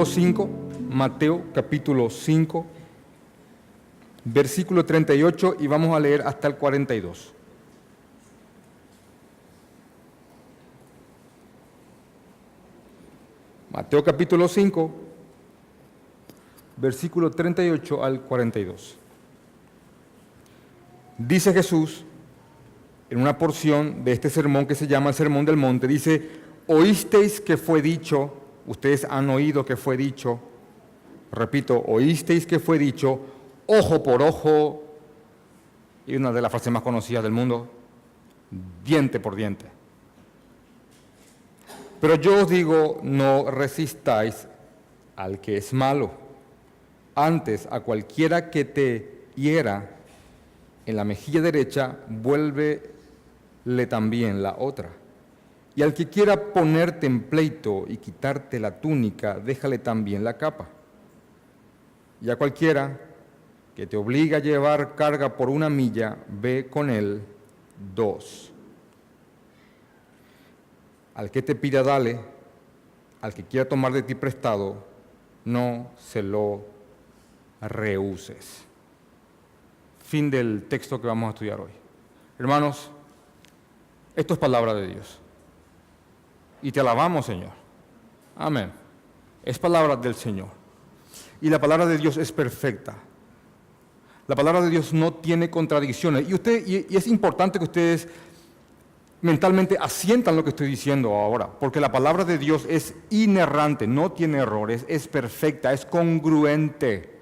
capítulo 5, Mateo capítulo 5, versículo 38 y vamos a leer hasta el 42. Mateo capítulo 5, versículo 38 al 42. Dice Jesús en una porción de este sermón que se llama el Sermón del Monte, dice, oísteis que fue dicho, ustedes han oído que fue dicho, repito, oísteis que fue dicho, ojo por ojo, y una de las frases más conocidas del mundo, diente por diente. Pero yo os digo, no resistáis al que es malo. Antes, a cualquiera que te hiera en la mejilla derecha, vuélvele también la otra. Y al que quiera ponerte en pleito y quitarte la túnica, déjale también la capa. Y a cualquiera que te obliga a llevar carga por una milla, ve con él dos. Al que te pida, dale. Al que quiera tomar de ti prestado, no se lo rehuses. Fin del texto que vamos a estudiar hoy. Hermanos, esto es palabra de Dios y te alabamos, Señor. Amén. Es palabra del Señor. Y la palabra de Dios es perfecta. La palabra de Dios no tiene contradicciones. Y, usted, y, es importante que ustedes mentalmente asientan lo que estoy diciendo ahora, porque la palabra de Dios es inerrante, no tiene errores, es perfecta, es congruente.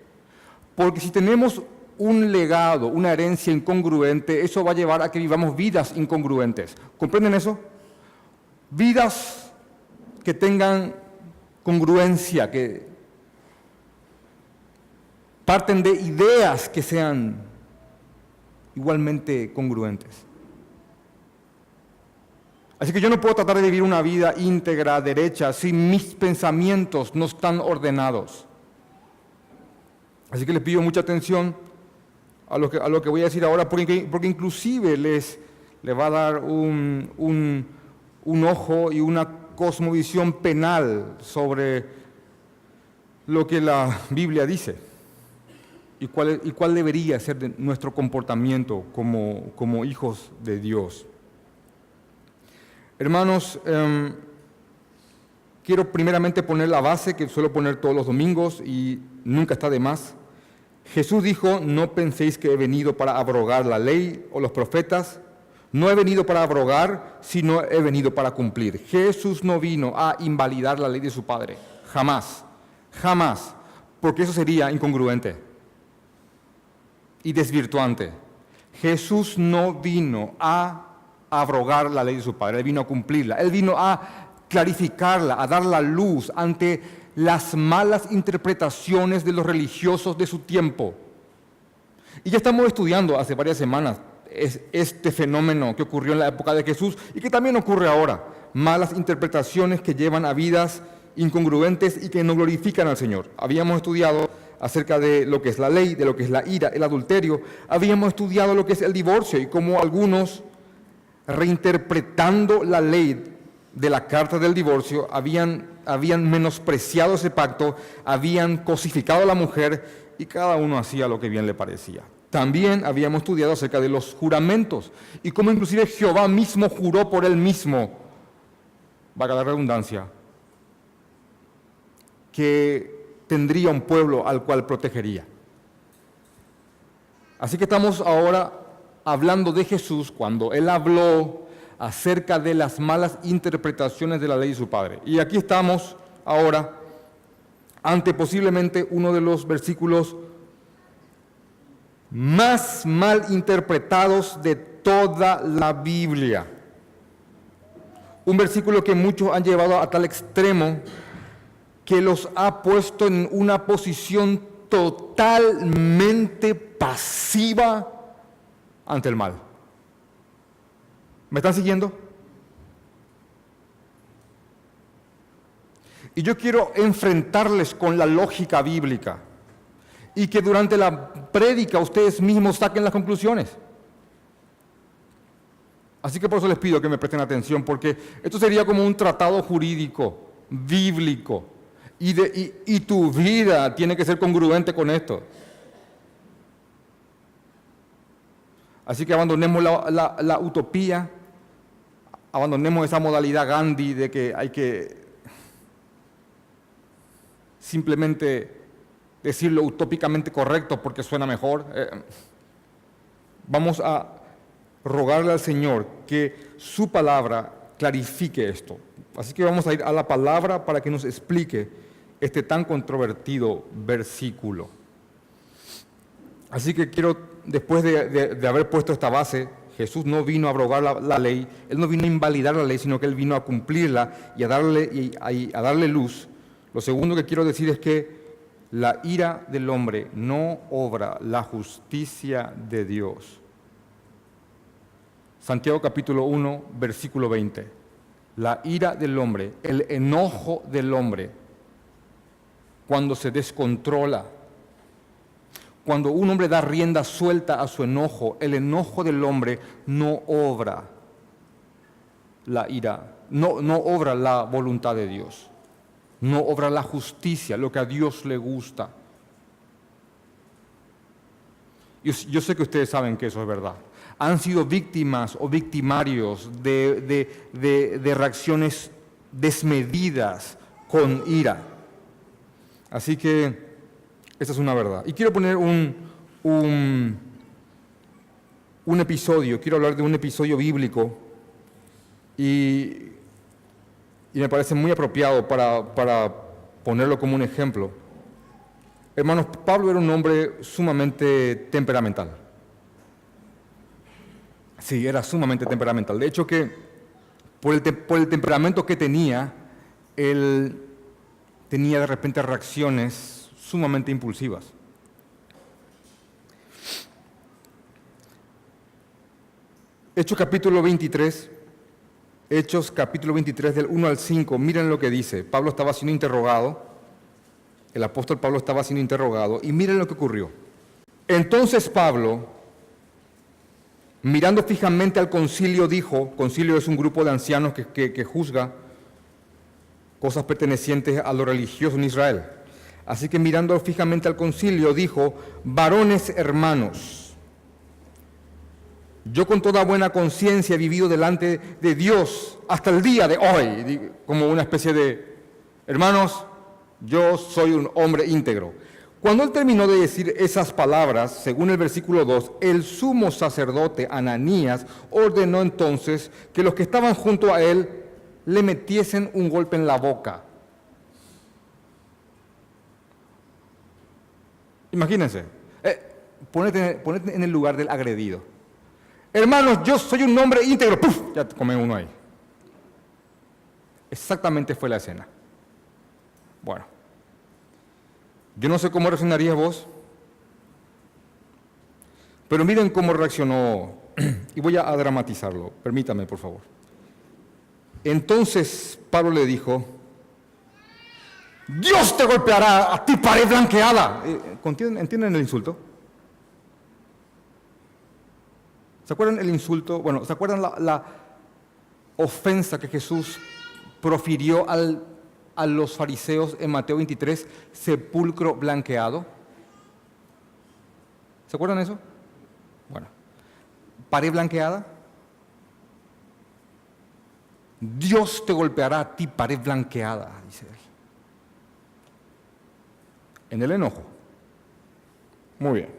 Porque si tenemos un legado, una herencia incongruente, eso va a llevar a que vivamos vidas incongruentes. ¿Comprenden eso? Vidas que tengan congruencia, que parten de ideas que sean igualmente congruentes. Así que yo no puedo tratar de vivir una vida íntegra, derecha, si mis pensamientos no están ordenados. Así que les pido mucha atención a lo que, a lo que voy a decir ahora, porque, porque inclusive les, les va a dar un, un un ojo y una cosmovisión penal sobre lo que la Biblia dice y cuál, y cuál debería ser nuestro comportamiento como, como, hijos de Dios. Hermanos, em, quiero primeramente poner la base que suelo poner todos los domingos y nunca está de más. Jesús dijo, no penséis que he venido para abrogar la ley o los profetas, no he venido para abrogar, sino he venido para cumplir. Jesús no vino a invalidar la ley de su Padre. Jamás. Jamás. Porque eso sería incongruente y desvirtuante. Jesús no vino a abrogar la ley de su Padre, Él vino a cumplirla. Él vino a clarificarla, a dar la luz ante las malas interpretaciones de los religiosos de su tiempo. Y ya estamos estudiando hace varias semanas es este fenómeno que ocurrió en la época de Jesús y que también ocurre ahora. Malas interpretaciones que llevan a vidas incongruentes y que no glorifican al Señor. Habíamos estudiado acerca de lo que es la ley, de lo que es la ira, el adulterio. Habíamos estudiado lo que es el divorcio y cómo algunos, reinterpretando la ley de la carta del divorcio, habían, habían menospreciado ese pacto, habían cosificado a la mujer y cada uno hacía lo que bien le parecía. También habíamos estudiado acerca de los juramentos y cómo inclusive Jehová mismo juró por él mismo, vaga la redundancia, que tendría un pueblo al cual protegería. Así que estamos ahora hablando de Jesús cuando él habló acerca de las malas interpretaciones de la ley de su Padre. Y aquí estamos ahora ante posiblemente uno de los versículos más mal interpretados de toda la Biblia. Un versículo que muchos han llevado a tal extremo que los ha puesto en una posición totalmente pasiva ante el mal. ¿Me están siguiendo? Y yo quiero enfrentarles con la lógica bíblica y que durante la prédica ustedes mismos saquen las conclusiones. Así que por eso les pido que me presten atención, porque esto sería como un tratado jurídico, bíblico, Y, de, y, tu vida tiene que ser congruente con esto. Así que abandonemos la, la utopía, abandonemos esa modalidad Gandhi de que hay que simplemente decirlo utópicamente correcto porque suena mejor. Eh, vamos a rogarle al Señor que su palabra clarifique esto. Así que vamos a ir a la palabra para que nos explique este tan controvertido versículo. Así que quiero, después de, haber puesto esta base, Jesús no vino a abrogar la, ley, Él no vino a invalidar la ley, sino que Él vino a cumplirla y a darle, y a darle luz. Lo segundo que quiero decir es que la ira del hombre no obra la justicia de Dios. Santiago capítulo 1, versículo 20. La ira del hombre, el enojo del hombre, cuando se descontrola, cuando un hombre da rienda suelta a su enojo, el enojo del hombre no obra la ira, no, no obra la voluntad de Dios no obra la justicia, lo que a Dios le gusta. Yo, sé que ustedes saben que eso es verdad. Han sido víctimas o victimarios de, reacciones desmedidas con ira. Así que esa es una verdad. Y quiero poner un, un, episodio, quiero hablar de un episodio bíblico y y me parece muy apropiado para, ponerlo como un ejemplo. Hermanos, Pablo era un hombre sumamente temperamental. Sí, era sumamente temperamental. De hecho que por el, por el temperamento que tenía, él tenía de repente reacciones sumamente impulsivas. Hecho capítulo 23 Hechos capítulo 23 del 1 al 5, miren lo que dice. Pablo estaba siendo interrogado, el apóstol Pablo estaba siendo interrogado, y miren lo que ocurrió. Entonces Pablo, mirando fijamente al concilio, dijo, concilio es un grupo de ancianos que, que juzga cosas pertenecientes a lo religioso en Israel. Así que mirando fijamente al concilio, dijo, varones hermanos, yo con toda buena conciencia he vivido delante de Dios hasta el día de hoy, como una especie de, hermanos, yo soy un hombre íntegro. Cuando él terminó de decir esas palabras, según el versículo 2, el sumo sacerdote Ananías ordenó entonces que los que estaban junto a él le metiesen un golpe en la boca. Imagínense, eh, ponete en el lugar del agredido. Hermanos, yo soy un hombre íntegro. ¡Puf! Ya come uno ahí. Exactamente fue la escena. Bueno, yo no sé cómo reaccionarías vos, pero miren cómo reaccionó, y voy a dramatizarlo, permítame por favor. Entonces Pablo le dijo, Dios te golpeará a ti pared blanqueada. Eh, ¿Entienden el insulto? ¿Se acuerdan el insulto? Bueno, ¿se acuerdan la, ofensa que Jesús profirió a los fariseos en Mateo 23? Sepulcro blanqueado. ¿Se acuerdan eso? Bueno, pared blanqueada. Dios te golpeará a ti, pared blanqueada, dice él. En el enojo. Muy bien.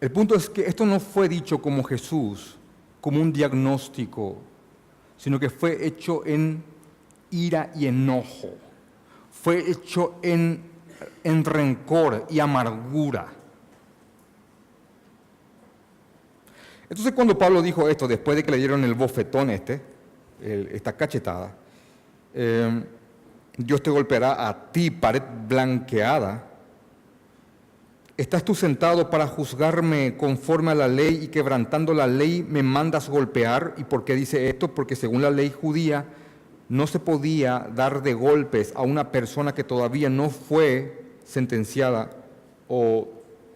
El punto es que esto no fue dicho como Jesús, como un diagnóstico, sino que fue hecho en ira y enojo. Fue hecho en, en rencor y amargura. Entonces cuando Pablo dijo esto, después de que le dieron el bofetón este, esta cachetada, eh, Dios te golpeará a ti, pared blanqueada, ¿Estás tú sentado para juzgarme conforme a la ley y quebrantando la ley me mandas golpear? ¿Y por qué dice esto? Porque según la ley judía no se podía dar de golpes a una persona que todavía no fue sentenciada o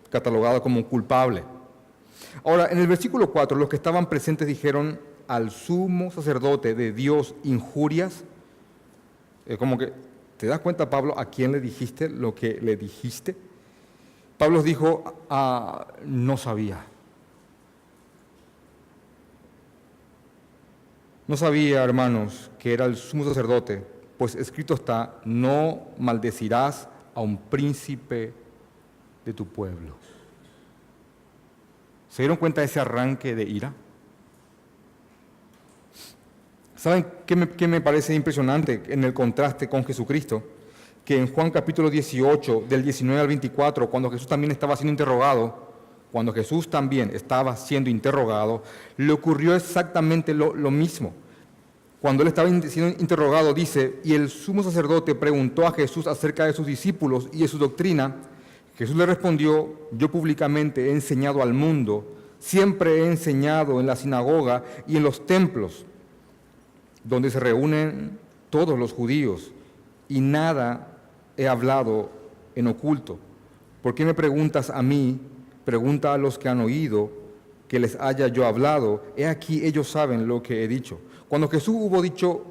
catalogada como culpable. Ahora, en el versículo 4, los que estaban presentes dijeron al sumo sacerdote de Dios injurias Es como que, ¿te das cuenta, Pablo, a quién le dijiste lo que le dijiste? Pablo dijo, ah, no sabía. No sabía, hermanos, que era el sumo sacerdote, pues escrito está, no maldecirás a un príncipe de tu pueblo. ¿Se dieron cuenta de ese arranque de ira? ¿Saben qué me, qué me, parece impresionante en el contraste con Jesucristo? Que en Juan capítulo 18, del 19 al 24, cuando Jesús también estaba siendo interrogado, cuando Jesús también estaba siendo interrogado, le ocurrió exactamente lo, lo mismo. Cuando él estaba siendo interrogado, dice, y el sumo sacerdote preguntó a Jesús acerca de sus discípulos y de su doctrina, Jesús le respondió, yo públicamente he enseñado al mundo, siempre he enseñado en la sinagoga y en los templos, donde se reúnen todos los judíos, y nada he hablado en oculto. ¿Por qué me preguntas a mí? Pregunta a los que han oído que les haya yo hablado. He aquí ellos saben lo que he dicho. Cuando Jesús hubo dicho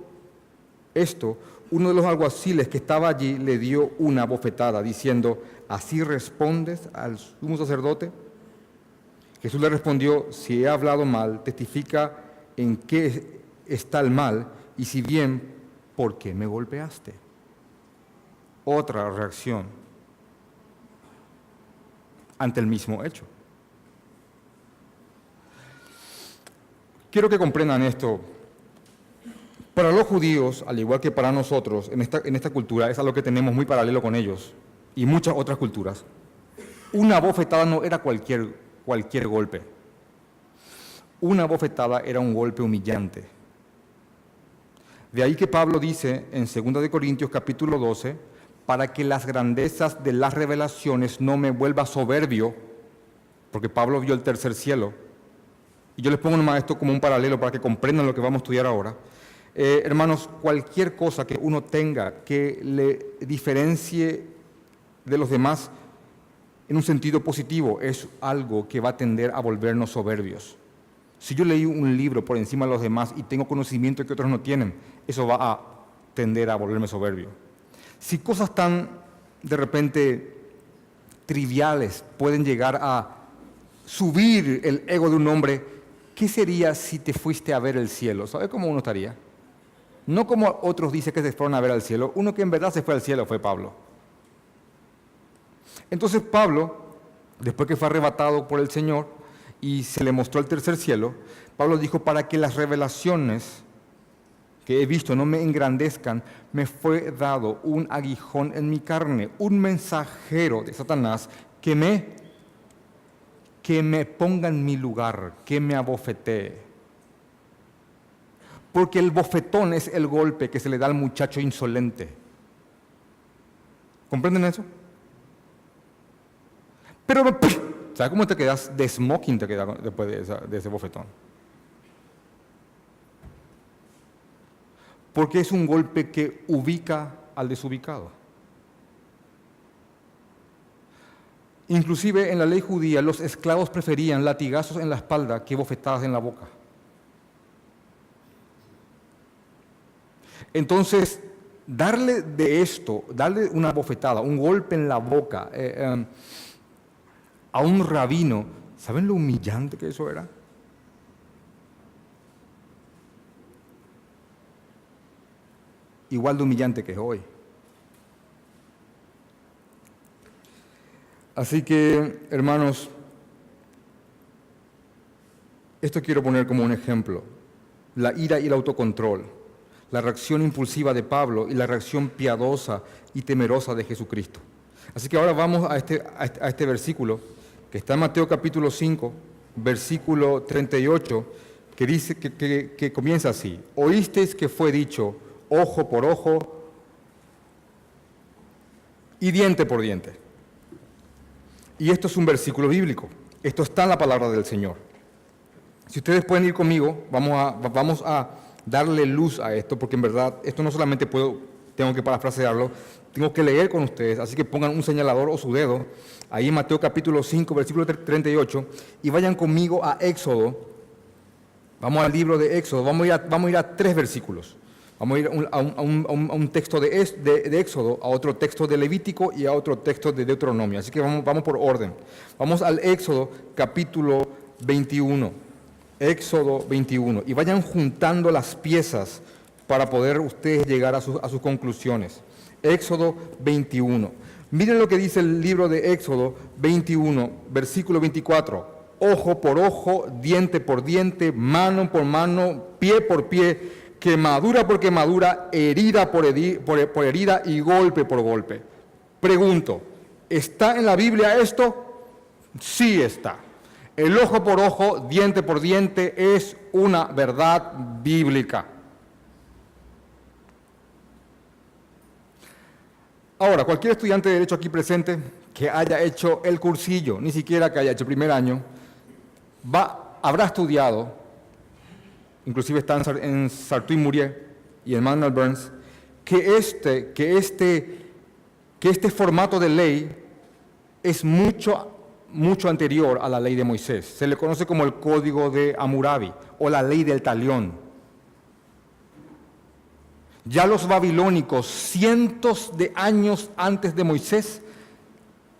esto, uno de los alguaciles que estaba allí le dio una bofetada diciendo, ¿así respondes al sumo sacerdote? Jesús le respondió, si he hablado mal, testifica en qué está el mal y si bien, ¿por qué me golpeaste? Otra reacción ante el mismo hecho. Quiero que comprendan esto. Para los judíos, al igual que para nosotros, en esta, en esta cultura, es algo que tenemos muy paralelo con ellos y muchas otras culturas, una bofetada no era cualquier, cualquier golpe. Una bofetada era un golpe humillante. De ahí que Pablo dice en 2 de Corintios capítulo 12, para que las grandezas de las revelaciones no me vuelva soberbio, porque Pablo vio el tercer cielo. Y yo les pongo nomás esto como un paralelo para que comprendan lo que vamos a estudiar ahora. Eh, hermanos, cualquier cosa que uno tenga que le diferencie de los demás en un sentido positivo es algo que va a tender a volvernos soberbios. Si yo leí un libro por encima de los demás y tengo conocimiento que otros no tienen, eso va a tender a volverme soberbio. Si cosas tan de repente triviales pueden llegar a subir el ego de un hombre, ¿qué sería si te fuiste a ver el cielo? ¿Sabes cómo uno estaría? No como otros dicen que se fueron a ver al cielo, uno que en verdad se fue al cielo fue Pablo. Entonces Pablo, después que fue arrebatado por el Señor y se le mostró el tercer cielo, Pablo dijo, para que las revelaciones que he visto no me engrandezcan, me fue dado un aguijón en mi carne, un mensajero de Satanás que me, que me ponga en mi lugar, que me abofetee. Porque el bofetón es el golpe que se le da al muchacho insolente. ¿Comprenden eso? Pero, ¿sabes cómo te quedas de smoking después de, ese bofetón? Porque es un golpe que ubica al desubicado. Inclusive en la ley judía los esclavos preferían latigazos en la espalda que bofetadas en la boca. Entonces, darle de esto, darle una bofetada, un golpe en la boca, eh, em, a un rabino, ¿saben lo humillante que eso era? Igual de humillante que es hoy. Así que, hermanos, esto quiero poner como un ejemplo. La ira y el autocontrol, la reacción impulsiva de Pablo y la reacción piadosa y temerosa de Jesucristo. Así que ahora vamos a este, a este, este versículo que está en Mateo capítulo 5, versículo 38, que dice que, que comienza así: Oísteis que fue dicho ojo por ojo y diente por diente. Y esto es un versículo bíblico. Esto está en la palabra del Señor. Si ustedes pueden ir conmigo, vamos a, vamos a darle luz a esto, porque en verdad esto no solamente puedo, tengo que parafrasearlo, tengo que leer con ustedes, así que pongan un señalador o su dedo ahí en Mateo capítulo 5, versículo 38, y vayan conmigo a Éxodo. Vamos al libro de Éxodo, vamos a vamos a, ir a tres versículos. Vamos a ir a un, texto de, Éxodo, a otro texto de Levítico y a otro texto de Deuteronomio. Así que vamos, vamos por orden. Vamos al Éxodo capítulo 21. Éxodo 21. Y vayan juntando las piezas para poder ustedes llegar a, a sus conclusiones. Éxodo 21. Miren lo que dice el libro de Éxodo 21, versículo 24. Ojo por ojo, diente por diente, mano por mano, pie por pie, quemadura por quemadura, herida por, herida y golpe por golpe. Pregunto, ¿está en la Biblia esto? Sí está. El ojo por ojo, diente por diente es una verdad bíblica. Ahora, cualquier estudiante de Derecho aquí presente que haya hecho el cursillo, ni siquiera que haya hecho el primer año, va, habrá estudiado, inclusive está en Sartre Murier y en Manuel Burns, que este, que, este, que este formato de ley es mucho, mucho anterior a la ley de Moisés. Se le conoce como el Código de Amurabi o la ley del talión. Ya los babilónicos, cientos de años antes de Moisés,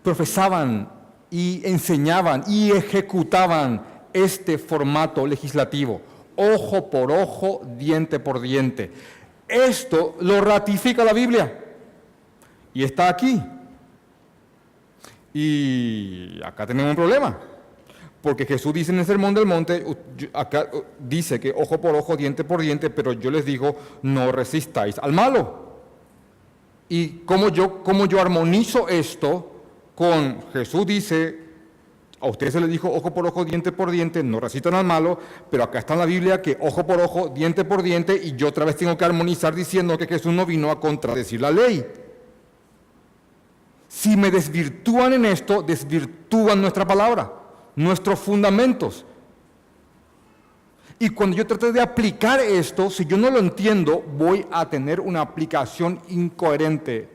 profesaban y enseñaban y ejecutaban este formato legislativo, ojo por ojo, diente por diente. Esto lo ratifica la Biblia y está aquí. Y acá tenemos un problema. Porque Jesús dice en el Sermón del Monte, acá dice que ojo por ojo, diente por diente, pero yo les digo, no resistáis al malo. Y como yo, como yo armonizo esto con Jesús dice, a ustedes se les dijo ojo por ojo, diente por diente, no resistan al malo, pero acá está en la Biblia que ojo por ojo, diente por diente, y yo otra vez tengo que armonizar diciendo que Jesús no vino a contradecir la ley. Si me desvirtúan en esto, desvirtúan nuestra palabra nuestros fundamentos. Y cuando yo trate de aplicar esto, si yo no lo entiendo, voy a tener una aplicación incoherente.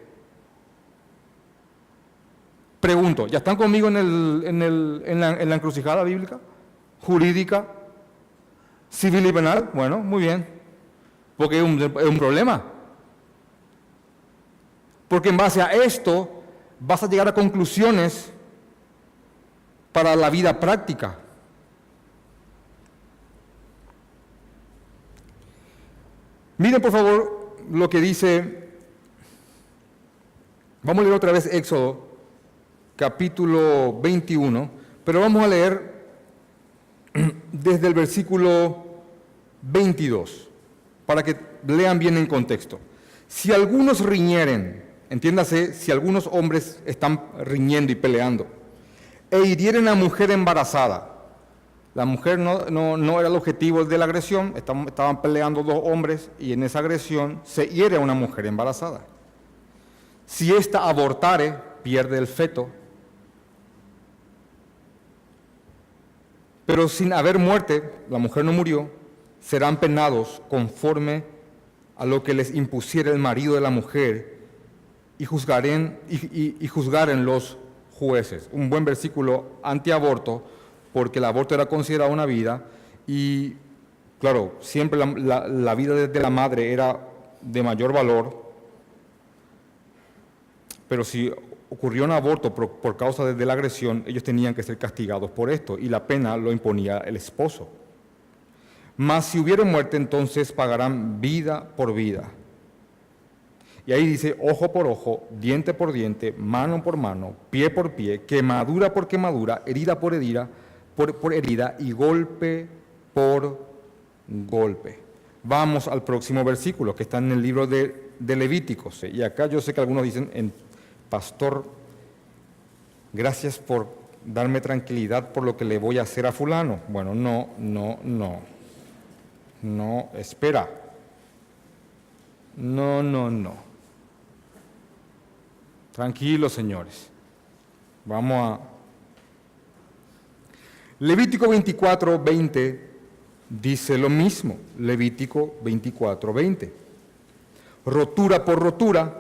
Pregunto, ¿ya están conmigo en, el, en, el, en, la, en la encrucijada bíblica? ¿Jurídica? ¿Civil y penal? Bueno, muy bien. Porque es un, es un problema. Porque en base a esto vas a llegar a conclusiones para la vida práctica. Miren por favor lo que dice, vamos a leer otra vez Éxodo, capítulo 21, pero vamos a leer desde el versículo 22, para que lean bien en contexto. Si algunos riñeren, entiéndase, si algunos hombres están riñendo y peleando, e hirieren a mujer embarazada. La mujer no, era el objetivo de la agresión, estaban, peleando dos hombres y en esa agresión se hiere a una mujer embarazada. Si ésta abortare, pierde el feto. Pero sin haber muerte, la mujer no murió, serán penados conforme a lo que les impusiera el marido de la mujer y juzgaren, y, los jueces. Un buen versículo antiaborto, porque el aborto era considerado una vida y, claro, siempre la, vida de la madre era de mayor valor, pero si ocurrió un aborto por, causa de, la agresión, ellos tenían que ser castigados por esto y la pena lo imponía el esposo. Mas si hubiera muerte, entonces pagarán vida por vida. Y ahí dice ojo por ojo, diente por diente, mano por mano, pie por pie, quemadura por quemadura, herida por herida, por, herida y golpe por golpe. Vamos al próximo versículo que está en el libro de, de Levíticos. Y acá yo sé que algunos dicen, en, pastor, gracias por darme tranquilidad por lo que le voy a hacer a fulano. Bueno, no, no, no. No, espera. No, no, no. Tranquilos, señores. Vamos a... Levítico 24, 20 dice lo mismo. Levítico 24, 20. Rotura por rotura,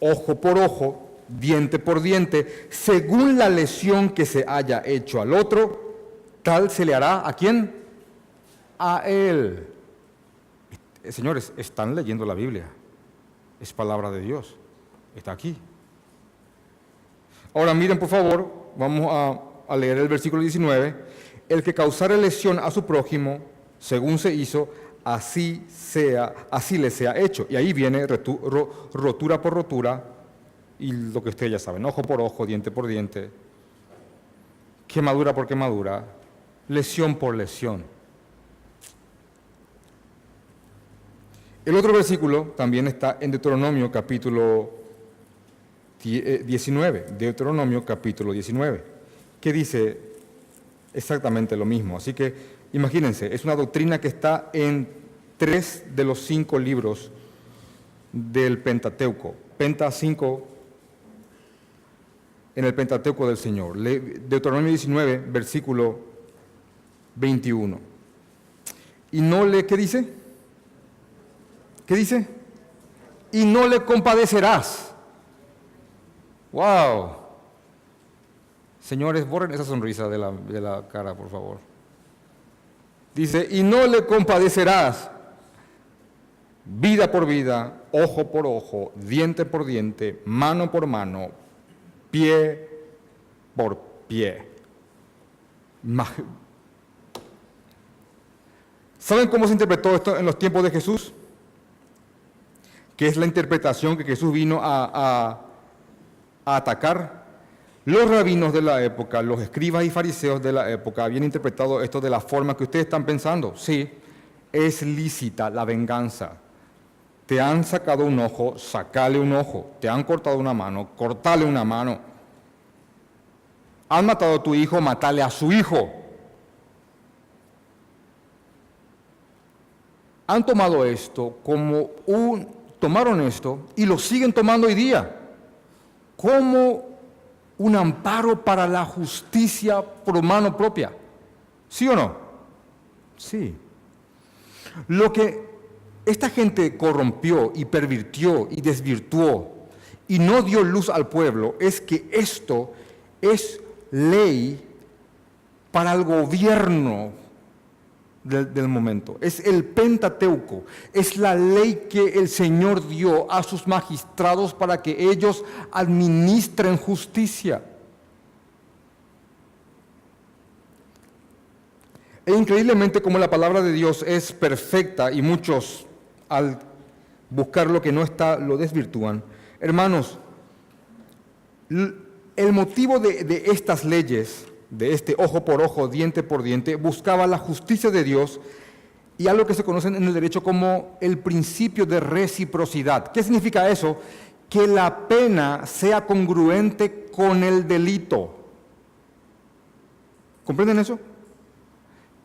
ojo por ojo, diente por diente, según la lesión que se haya hecho al otro, tal se le hará a quién? A él. eh, señores, están leyendo la Biblia. Es palabra de Dios. Está aquí. Ahora miren, por favor, vamos a, leer el versículo 19. El que causare lesión a su prójimo, según se hizo, así sea, así le sea hecho. Y ahí viene rotura por rotura y lo que ustedes ya saben, ojo por ojo, diente por diente, quemadura por quemadura, lesión por lesión. El otro versículo también está en Deuteronomio capítulo 19, eh, Deuteronomio capítulo 19, que dice exactamente lo mismo. Así que imagínense, es una doctrina que está en tres de los cinco libros del Pentateuco. Penta 5 en el Pentateuco del Señor. Deuteronomio 19, versículo 21. Y no le, ¿qué dice? ¿Qué dice? Y no le compadecerás. ¡Wow! Señores, borren esa sonrisa de la, de la cara, por favor. Dice, y no le compadecerás vida por vida, ojo por ojo, diente por diente, mano por mano, pie por pie. ¿Saben cómo se interpretó esto en los tiempos de Jesús? Que es la interpretación que Jesús vino a, a atacar. Los rabinos de la época, los escribas y fariseos de la época habían interpretado esto de la forma que ustedes están pensando. Sí, es lícita la venganza te han sacado un ojo, sacale un ojo. Te han cortado una mano, cortale una mano. Han matado a tu hijo, matale a su hijo. Han tomado esto como un, tomaron esto y lo siguen tomando hoy día como un amparo para la justicia por mano propia. ¿Sí o no? Sí. Lo que esta gente corrompió y pervirtió y desvirtuó y no dio luz al pueblo, es que esto es ley para el gobierno del, momento. Es el Pentateuco, es la ley que el Señor dio a sus magistrados para que ellos administren justicia. E increíblemente como la palabra de Dios es perfecta y muchos al buscar lo que no está, lo desvirtúan. Hermanos, el motivo de, estas leyes, de este ojo por ojo, diente por diente, buscaba la justicia de Dios y algo que se conoce en el derecho como el principio de reciprocidad. ¿Qué significa eso? Que la pena sea congruente con el delito. ¿Comprenden eso?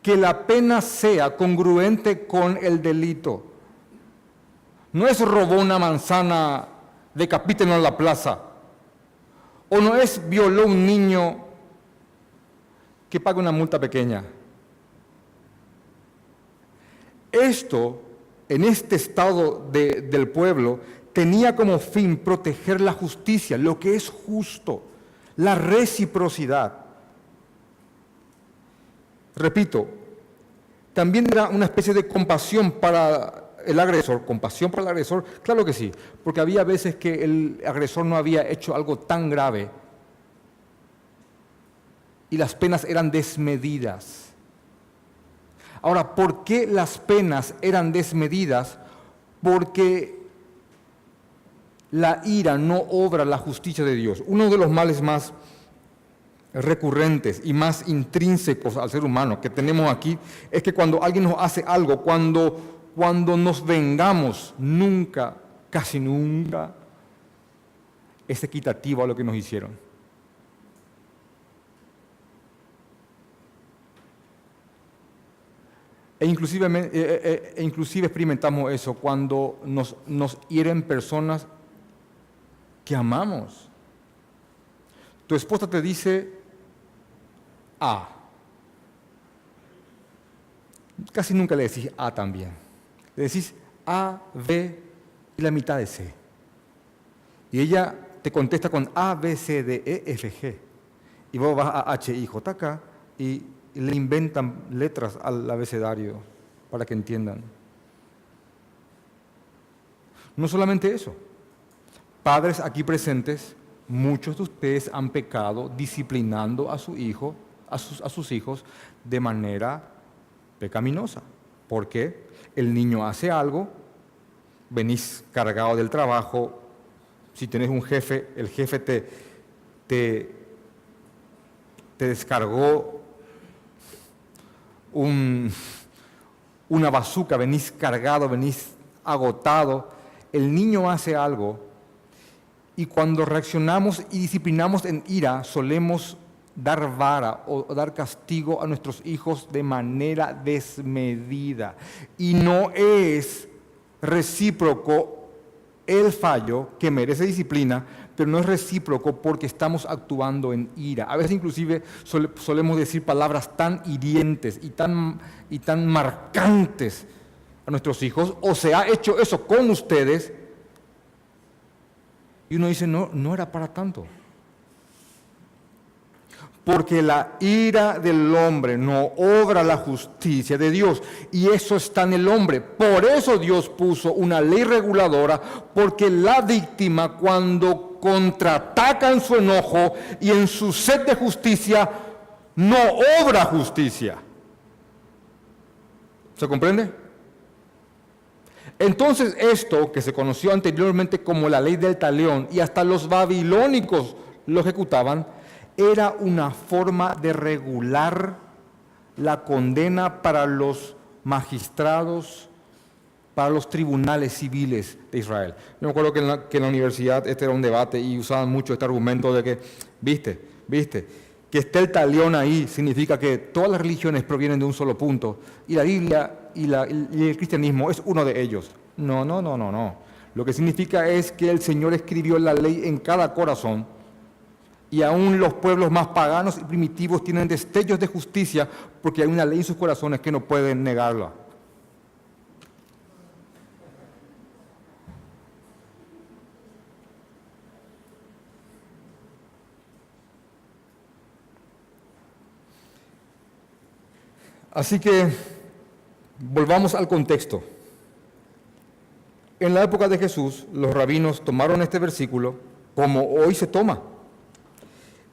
Que la pena sea congruente con el delito. No es robó una manzana, decapítenlo en la plaza. O no es violó un niño que pague una multa pequeña. Esto, en este estado del pueblo, tenía como fin proteger la justicia, lo que es justo, la reciprocidad. Repito, también era una especie de compasión para el agresor, compasión por el agresor, claro que sí, porque había veces que el agresor no había hecho algo tan grave y las penas eran desmedidas. Ahora, ¿por qué las penas eran desmedidas? Porque la ira no obra la justicia de Dios. Uno de los males más recurrentes y más intrínsecos al ser humano que tenemos aquí es que cuando alguien nos hace algo, cuando cuando nos vengamos, nunca, casi nunca, es equitativo a lo que nos hicieron. E inclusive, e, e, e experimentamos eso cuando nos, nos hieren personas que amamos. Tu esposa te dice A. Casi nunca le decís A también. Le decís A, B y la mitad de C. Y ella te contesta con A, B, C, D, E, F, G. Y vos vas a H, I, J, K y le inventan letras al abecedario para que entiendan. No solamente eso, padres aquí presentes, muchos de ustedes han pecado disciplinando a su hijo, a sus, a sus hijos de manera pecaminosa. ¿Por qué? El niño hace algo, venís cargado del trabajo, si tenés un jefe, el jefe te, te, descargó un, una bazuca, venís cargado, venís agotado, el niño hace algo y cuando reaccionamos y disciplinamos en ira, solemos dar vara o dar castigo a nuestros hijos de manera desmedida. Y no es recíproco el fallo que merece disciplina, pero no es recíproco porque estamos actuando en ira. A veces inclusive solemos decir palabras tan hirientes y tan, y tan marcantes a nuestros hijos, o se ha hecho eso con ustedes, y uno dice, no, no era para tanto. Porque la ira del hombre no obra la justicia de Dios. Y eso está en el hombre. Por eso Dios puso una ley reguladora. Porque la víctima cuando contraataca en su enojo y en su sed de justicia, no obra justicia. ¿Se comprende? Entonces esto, que se conoció anteriormente como la ley del talión, y hasta los babilónicos lo ejecutaban, era una forma de regular la condena para los magistrados, para los tribunales civiles de Israel. Yo me acuerdo que en, la, que en la universidad este era un debate y usaban mucho este argumento de que, viste, viste, que esté el talión ahí significa que todas las religiones provienen de un solo punto y la Biblia y, el cristianismo es uno de ellos. No, no, no, no, no. Lo que significa es que el Señor escribió la ley en cada corazón y aún los pueblos más paganos y primitivos tienen destellos de justicia porque hay una ley en sus corazones que no pueden negarla. Así que volvamos al contexto. En la época de Jesús, los rabinos tomaron este versículo como hoy se toma.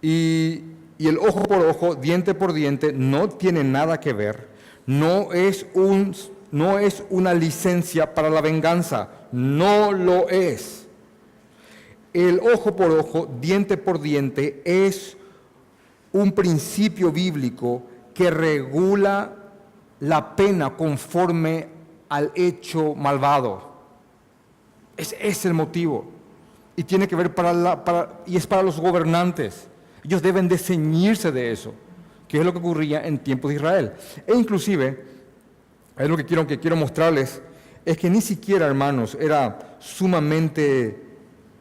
Y, el ojo por ojo, diente por diente, no tiene nada que ver. No es, un, no es una licencia para la venganza. No lo es. El ojo por ojo, diente por diente, es un principio bíblico que regula la pena conforme al hecho malvado. Ese es el motivo. Y tiene que ver para la, y es para los gobernantes. Ellos deben de ceñirse de eso, que es lo que ocurría en tiempos de Israel. E inclusive, es lo que quiero, que quiero mostrarles, es que ni siquiera, hermanos, era sumamente,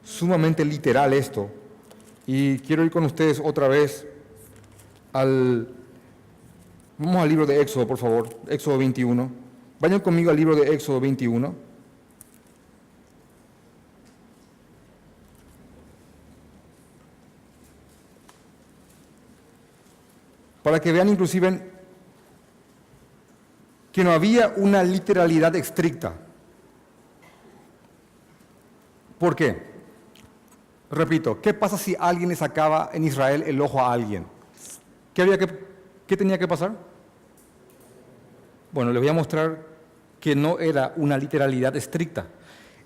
sumamente literal esto. Y quiero ir con ustedes otra vez al Vamos al libro de Éxodo, por favor, Éxodo 21. Vayan conmigo al libro de Éxodo 21. Para que vean inclusive que no había una literalidad estricta. ¿Por qué? Repito, ¿qué pasa si alguien le sacaba en Israel el ojo a alguien? ¿Qué, que, qué tenía que pasar? Bueno, les voy a mostrar que no era una literalidad estricta.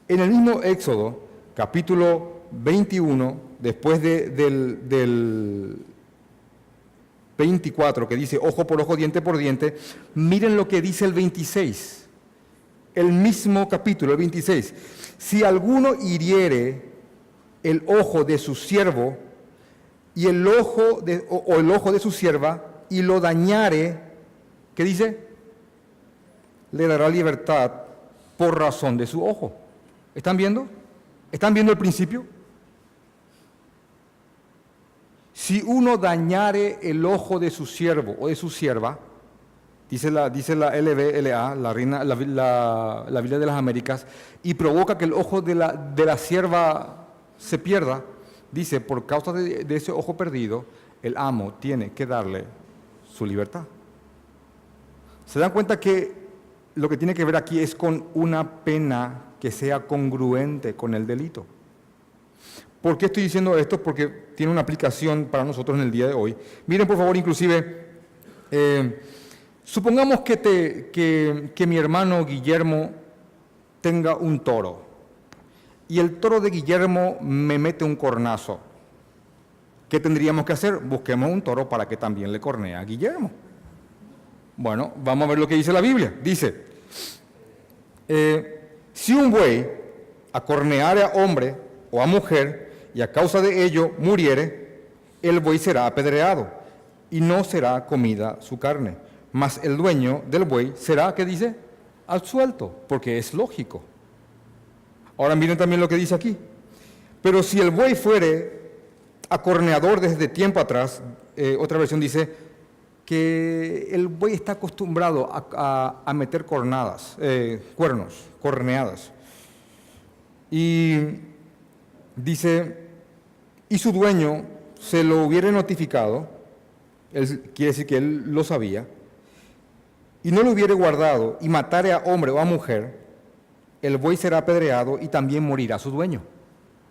En el mismo Éxodo, capítulo 21, después del, del 24, que dice ojo por ojo, diente por diente, miren lo que dice el 26. El mismo capítulo, el 26. Si alguno hiriere el ojo de su siervo y el ojo de, o el ojo de su sierva y lo dañare, ¿qué dice? le dará libertad por razón de su ojo. ¿Están viendo? ¿Están viendo el principio? Si uno dañare el ojo de su siervo o de su sierva, dice la, dice la LBLA, la, Reina, la, la, Biblia de las Américas, y provoca que el ojo de la, de la sierva se pierda, dice, por causa de, de ese ojo perdido, el amo tiene que darle su libertad. ¿Se dan cuenta que lo que tiene que ver aquí es con una pena que sea congruente con el delito. ¿Por qué estoy diciendo esto? Porque tiene una aplicación para nosotros en el día de hoy. Miren, por favor, inclusive, eh, supongamos que, te, que, que mi hermano Guillermo tenga un toro y el toro de Guillermo me mete un cornazo. ¿Qué tendríamos que hacer? Busquemos un toro para que también le cornea a Guillermo. Bueno, vamos a ver lo que dice la Biblia. Dice, eh, si un buey acorneare a hombre o a mujer y a causa de ello muriere, el buey será apedreado y no será comida su carne. Mas el dueño del buey será, ¿qué dice? Absuelto, porque es lógico. Ahora miren también lo que dice aquí. Pero si el buey fuere acorneador desde tiempo atrás, eh, otra versión dice que el buey está acostumbrado a, meter cornadas, eh, cuernos, corneadas. Y dice, y su dueño se lo hubiera notificado, quiere decir que él lo sabía, y no lo hubiera guardado y matare a hombre o a mujer, el buey será apedreado y también morirá su dueño.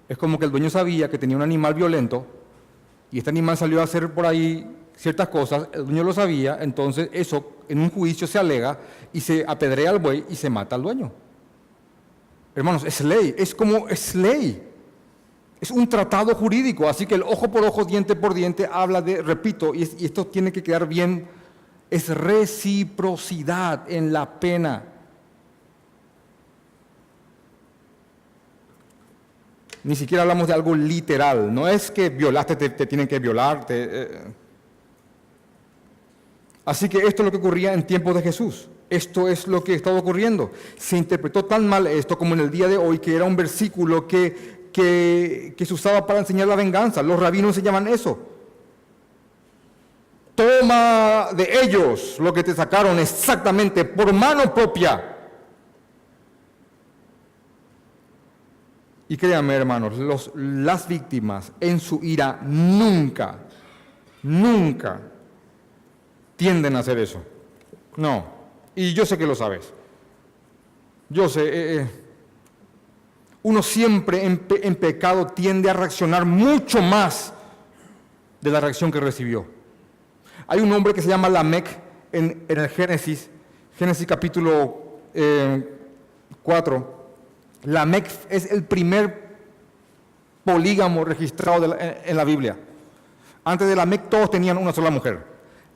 Es como que el dueño sabía que tenía un animal violento y este animal salió a hacer por ahí ciertas cosas, el dueño lo sabía, entonces eso en un juicio se alega y se apedrea al buey y se mata al dueño. Hermanos, es ley, es como es ley. Es un tratado jurídico, así que el ojo por ojo, diente por diente habla de, repito, y, esto tiene que quedar bien, es reciprocidad en la pena. ni siquiera hablamos de algo literal. No es que violaste, te, tienen que violar. Eh. Así que esto es lo que ocurría en tiempos de Jesús. Esto es lo que estaba ocurriendo. Se interpretó tan mal esto como en el día de hoy, que era un versículo que, que, se usaba para enseñar la venganza. Los rabinos se llaman eso. Toma de ellos lo que te sacaron exactamente por mano propia Y créanme, hermanos, los, las víctimas en su ira nunca, nunca tienden a hacer eso. No. Y yo sé que lo sabes. Yo sé, eh, eh, uno siempre en, pecado tiende a reaccionar mucho más de la reacción que recibió. Hay un hombre que se llama Lamec en, el Génesis, Génesis capítulo 4. Eh, Lamec es el primer polígamo registrado en la Biblia. Antes de Lamec todos tenían una sola mujer.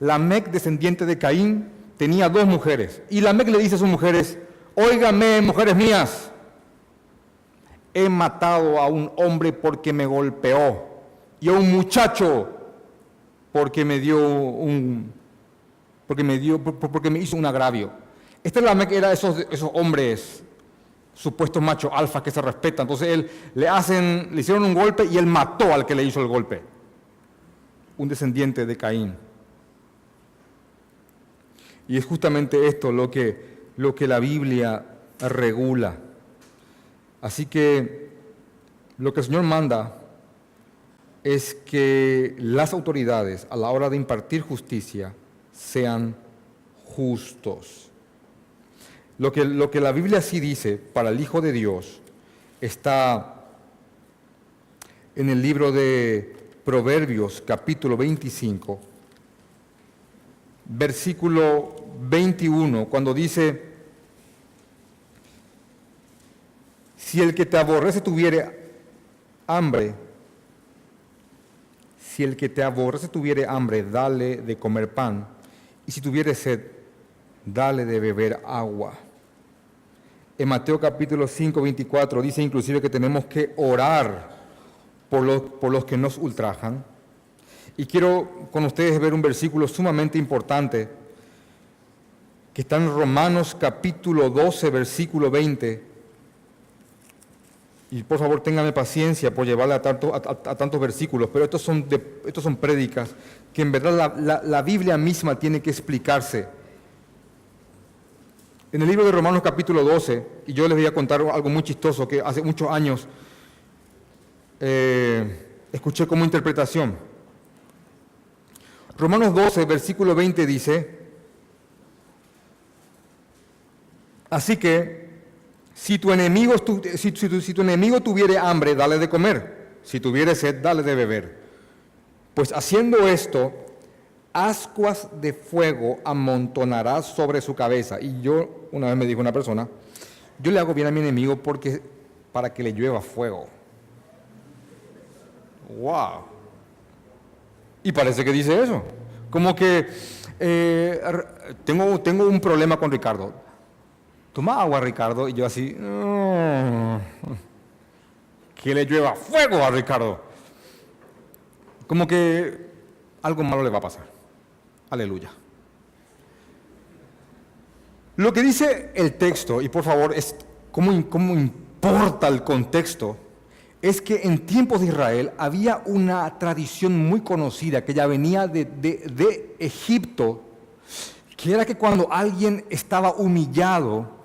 Lamec, descendiente de Caín, tenía dos mujeres. Y Lamec le dice a sus mujeres, óigame, mujeres mías, he matado a un hombre porque me golpeó y a un muchacho porque me dio un porque me dio porque me hizo un agravio. Este era esos, esos hombres supuestos machos alfa que se respetan. Entonces él le hacen, le hicieron un golpe y él mató al que le hizo el golpe. Un descendiente de Caín. Y es justamente esto lo que, lo que la Biblia regula. Así que lo que el Señor manda es que las autoridades a la hora de impartir justicia sean justos. Lo que, lo que la Biblia sí dice para el Hijo de Dios está en el libro de Proverbios capítulo 25, versículo 21, cuando dice, si el que te aborrece tuviere hambre, si el que te aborrece tuviere hambre, dale de comer pan, y si tuviere sed, dale de beber agua. En Mateo capítulo 5, 24 dice inclusive que tenemos que orar por los, por los que nos ultrajan. Y quiero con ustedes ver un versículo sumamente importante que está en Romanos capítulo 12, versículo 20. Y por favor ténganme paciencia por llevarle a, tantos versículos, pero estos son, estos son prédicas que en verdad la, la Biblia misma tiene que explicarse en el libro de Romanos capítulo 12, y yo les voy a contar algo muy chistoso que hace muchos años eh, escuché como interpretación. Romanos 12, versículo 20 dice, así que Si tu, enemigo, tuviere hambre, dale de comer. Si tuviere sed, dale de beber. Pues haciendo esto, ascuas de fuego amontonarás sobre su cabeza. Y yo, una vez me dijo una persona, yo le hago bien a mi enemigo porque para que le llueva fuego. ¡Wow! Y parece que dice eso. Como que eh, tengo un problema con Ricardo. Toma agua, Ricardo. Y yo así, que le llueva fuego a Ricardo. Como que algo malo le va a pasar. Aleluya. Lo que dice el texto, y por favor, es cómo, cómo importa el contexto, es que en tiempos de Israel había una tradición muy conocida que ya venía de, de, Egipto, que era que cuando alguien estaba humillado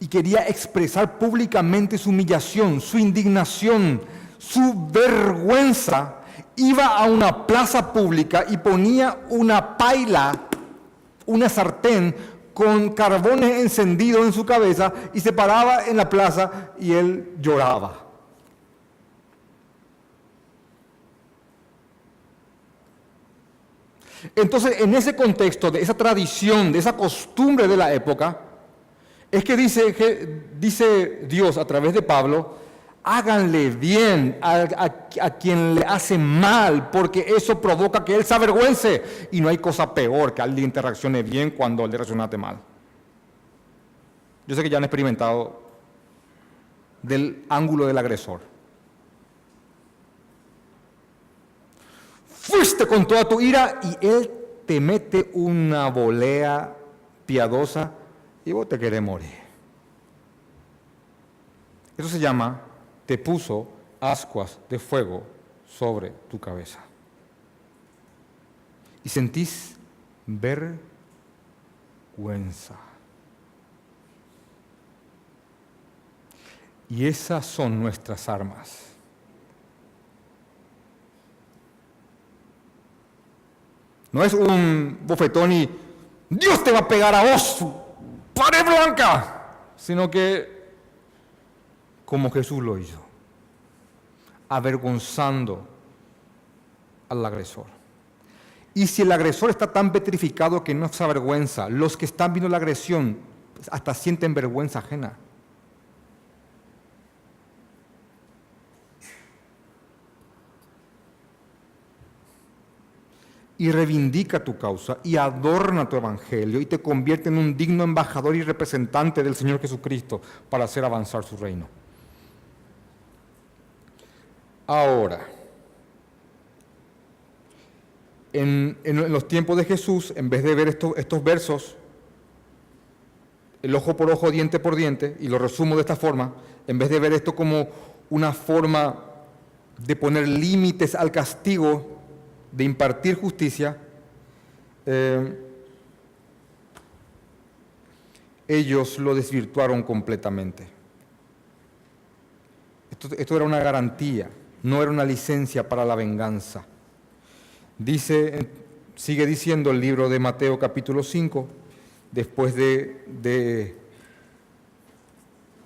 y quería expresar públicamente su humillación, su indignación, su vergüenza, iba a una plaza pública y ponía una paila, una sartén con carbones encendidos en su cabeza y se paraba en la plaza y él lloraba. Entonces, en ese contexto, de esa tradición, de esa costumbre de la época, es que dice, Dios a través de Pablo, háganle bien a, quien le hace mal, porque eso provoca que él se avergüence. Y no hay cosa peor que alguien te reaccione bien cuando le reaccionaste mal. Yo sé que ya han experimentado del ángulo del agresor. Fuiste con toda tu ira y él te mete una volea piadosa y vos te querés morir. Eso se llama te puso ascuas de fuego sobre tu cabeza. Y sentís vergüenza. Y esas son nuestras armas. No es un bofetón y Dios te va a pegar a vos, pared blanca, sino que como Jesús lo hizo, avergonzando al agresor. Y si el agresor está tan petrificado que no se avergüenza, los que están viendo la agresión pues, hasta sienten vergüenza ajena. Y reivindica tu causa y adorna tu evangelio y te convierte en un digno embajador y representante del Señor Jesucristo para hacer avanzar su reino. Ahora, en, los tiempos de Jesús, en vez de ver estos, estos versos, el ojo por ojo, diente por diente, y lo resumo de esta forma, en vez de ver esto como una forma de poner límites al castigo, de impartir justicia, eh, ellos lo desvirtuaron completamente. esto era una garantía no era una licencia para la venganza. Dice, sigue diciendo el libro de Mateo capítulo 5, después de, de,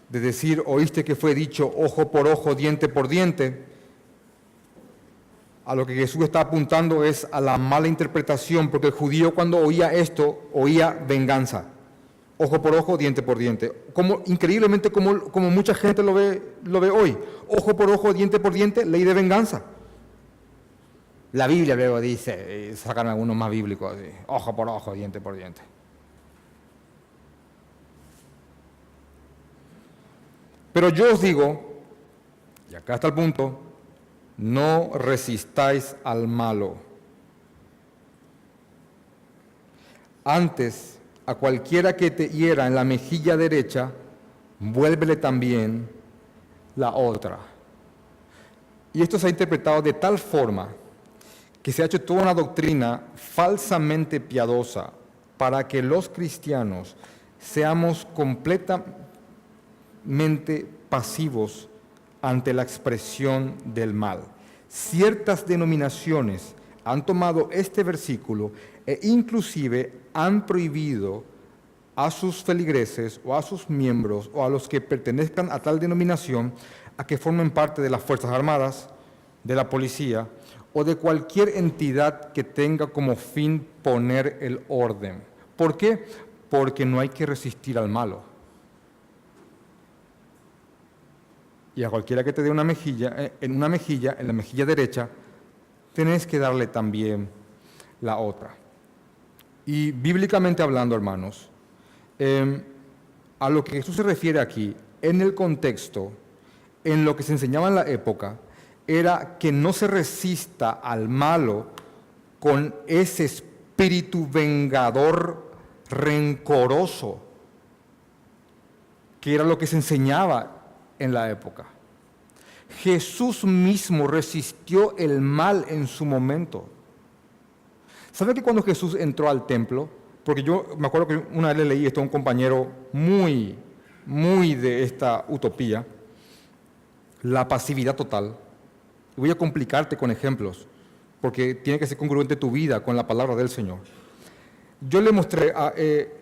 de decir, oíste que fue dicho ojo por ojo, diente por diente, a lo que Jesús está apuntando es a la mala interpretación, porque el judío cuando oía esto, oía venganza ojo por ojo, diente por diente. Increíblemente como, como mucha gente lo ve, lo ve hoy. Ojo por ojo, diente por diente, ley de venganza. La Biblia luego dice, sacan algunos más bíblicos, ojo por ojo, diente por diente. Pero yo os digo, y acá está el punto, no resistáis al malo. Antes, a cualquiera que te hiera en la mejilla derecha, vuélvele también la otra. Y esto se ha interpretado de tal forma que se ha hecho toda una doctrina falsamente piadosa para que los cristianos seamos completamente pasivos ante la expresión del mal. Ciertas denominaciones han tomado este versículo e inclusive han prohibido a sus feligreses o a sus miembros o a los que pertenezcan a tal denominación a que formen parte de las Fuerzas Armadas, de la policía o de cualquier entidad que tenga como fin poner el orden. ¿Por qué? Porque no hay que resistir al malo. Y a cualquiera que te dé una mejilla, eh, en una mejilla, en la mejilla derecha, tenés que darle también la otra. Y bíblicamente hablando, hermanos, em, a lo que Jesús se refiere aquí, en el contexto, en lo que se enseñaba en la época, era que no se resista al malo con ese espíritu vengador rencoroso, que era lo que se enseñaba en la época. Jesús mismo resistió el mal en su momento. ¿Sabe que cuando Jesús entró al templo, porque yo me acuerdo que una vez le leí esto a un compañero muy, muy de esta utopía, la pasividad total. Voy a complicarte con ejemplos, porque tiene que ser congruente tu vida con la palabra del Señor. Yo le mostré eh,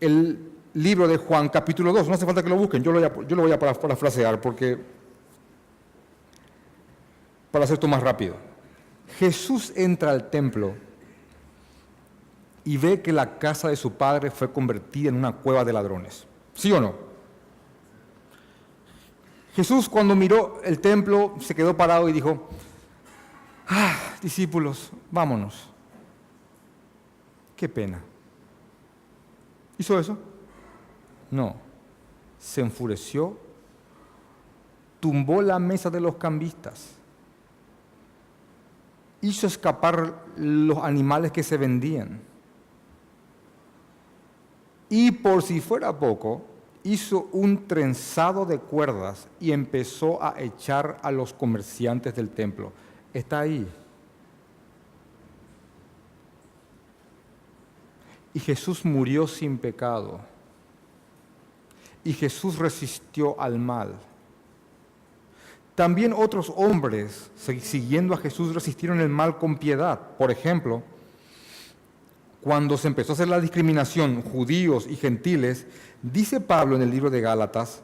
el libro de Juan, capítulo 2, no hace falta que lo busquen, yo lo voy a, yo lo voy a parafrasear, porque para hacer esto más rápido. Jesús entra al templo y ve que la casa de su padre fue convertida en una cueva de ladrones. ¿Sí o no? Jesús cuando miró el templo se quedó parado y dijo, ah, discípulos, vámonos. Qué pena. ¿Hizo eso? No. Se enfureció, tumbó la mesa de los cambistas, hizo escapar los animales que se vendían. Y por si fuera poco, hizo un trenzado de cuerdas y empezó a echar a los comerciantes del templo. Está ahí. Y Jesús murió sin pecado. Y Jesús resistió al mal. También otros hombres, siguiendo a Jesús, resistieron el mal con piedad. Por ejemplo, cuando se empezó a hacer la discriminación, judíos y gentiles, dice Pablo en el libro de Gálatas,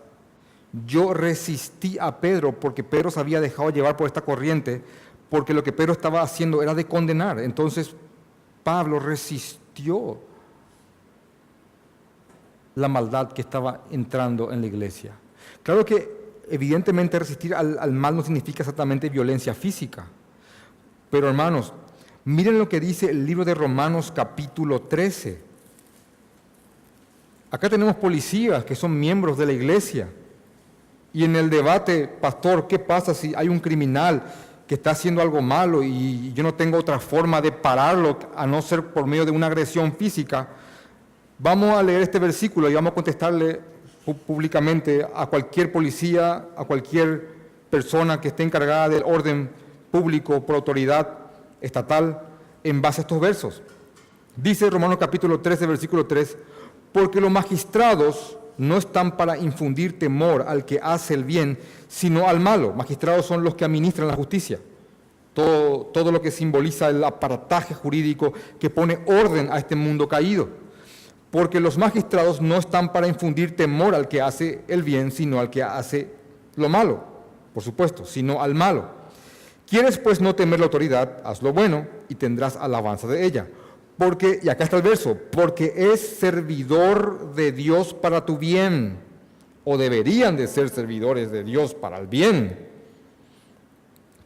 yo resistí a Pedro porque Pedro se había dejado llevar por esta corriente, porque lo que Pedro estaba haciendo era de condenar. Entonces Pablo resistió la maldad que estaba entrando en la iglesia. Claro que evidentemente resistir al, al mal no significa exactamente violencia física, pero hermanos, Miren lo que dice el libro de Romanos capítulo 13. Acá tenemos policías que son miembros de la iglesia. Y en el debate, pastor, ¿qué pasa si hay un criminal que está haciendo algo malo y yo no tengo otra forma de pararlo a no ser por medio de una agresión física? Vamos a leer este versículo y vamos a contestarle públicamente a cualquier policía, a cualquier persona que esté encargada del orden público por autoridad estatal en base a estos versos. Dice Romanos capítulo 13, versículo 3, porque los magistrados no están para infundir temor al que hace el bien, sino al malo. Magistrados son los que administran la justicia. Todo, todo lo que simboliza el aparataje jurídico que pone orden a este mundo caído. Porque los magistrados no están para infundir temor al que hace el bien, sino al que hace lo malo, por supuesto, sino al malo. ¿Quieres pues no temer la autoridad? Haz lo bueno y tendrás alabanza de ella. Porque, y acá está el verso, porque es servidor de Dios para tu bien, o deberían de ser servidores de Dios para el bien.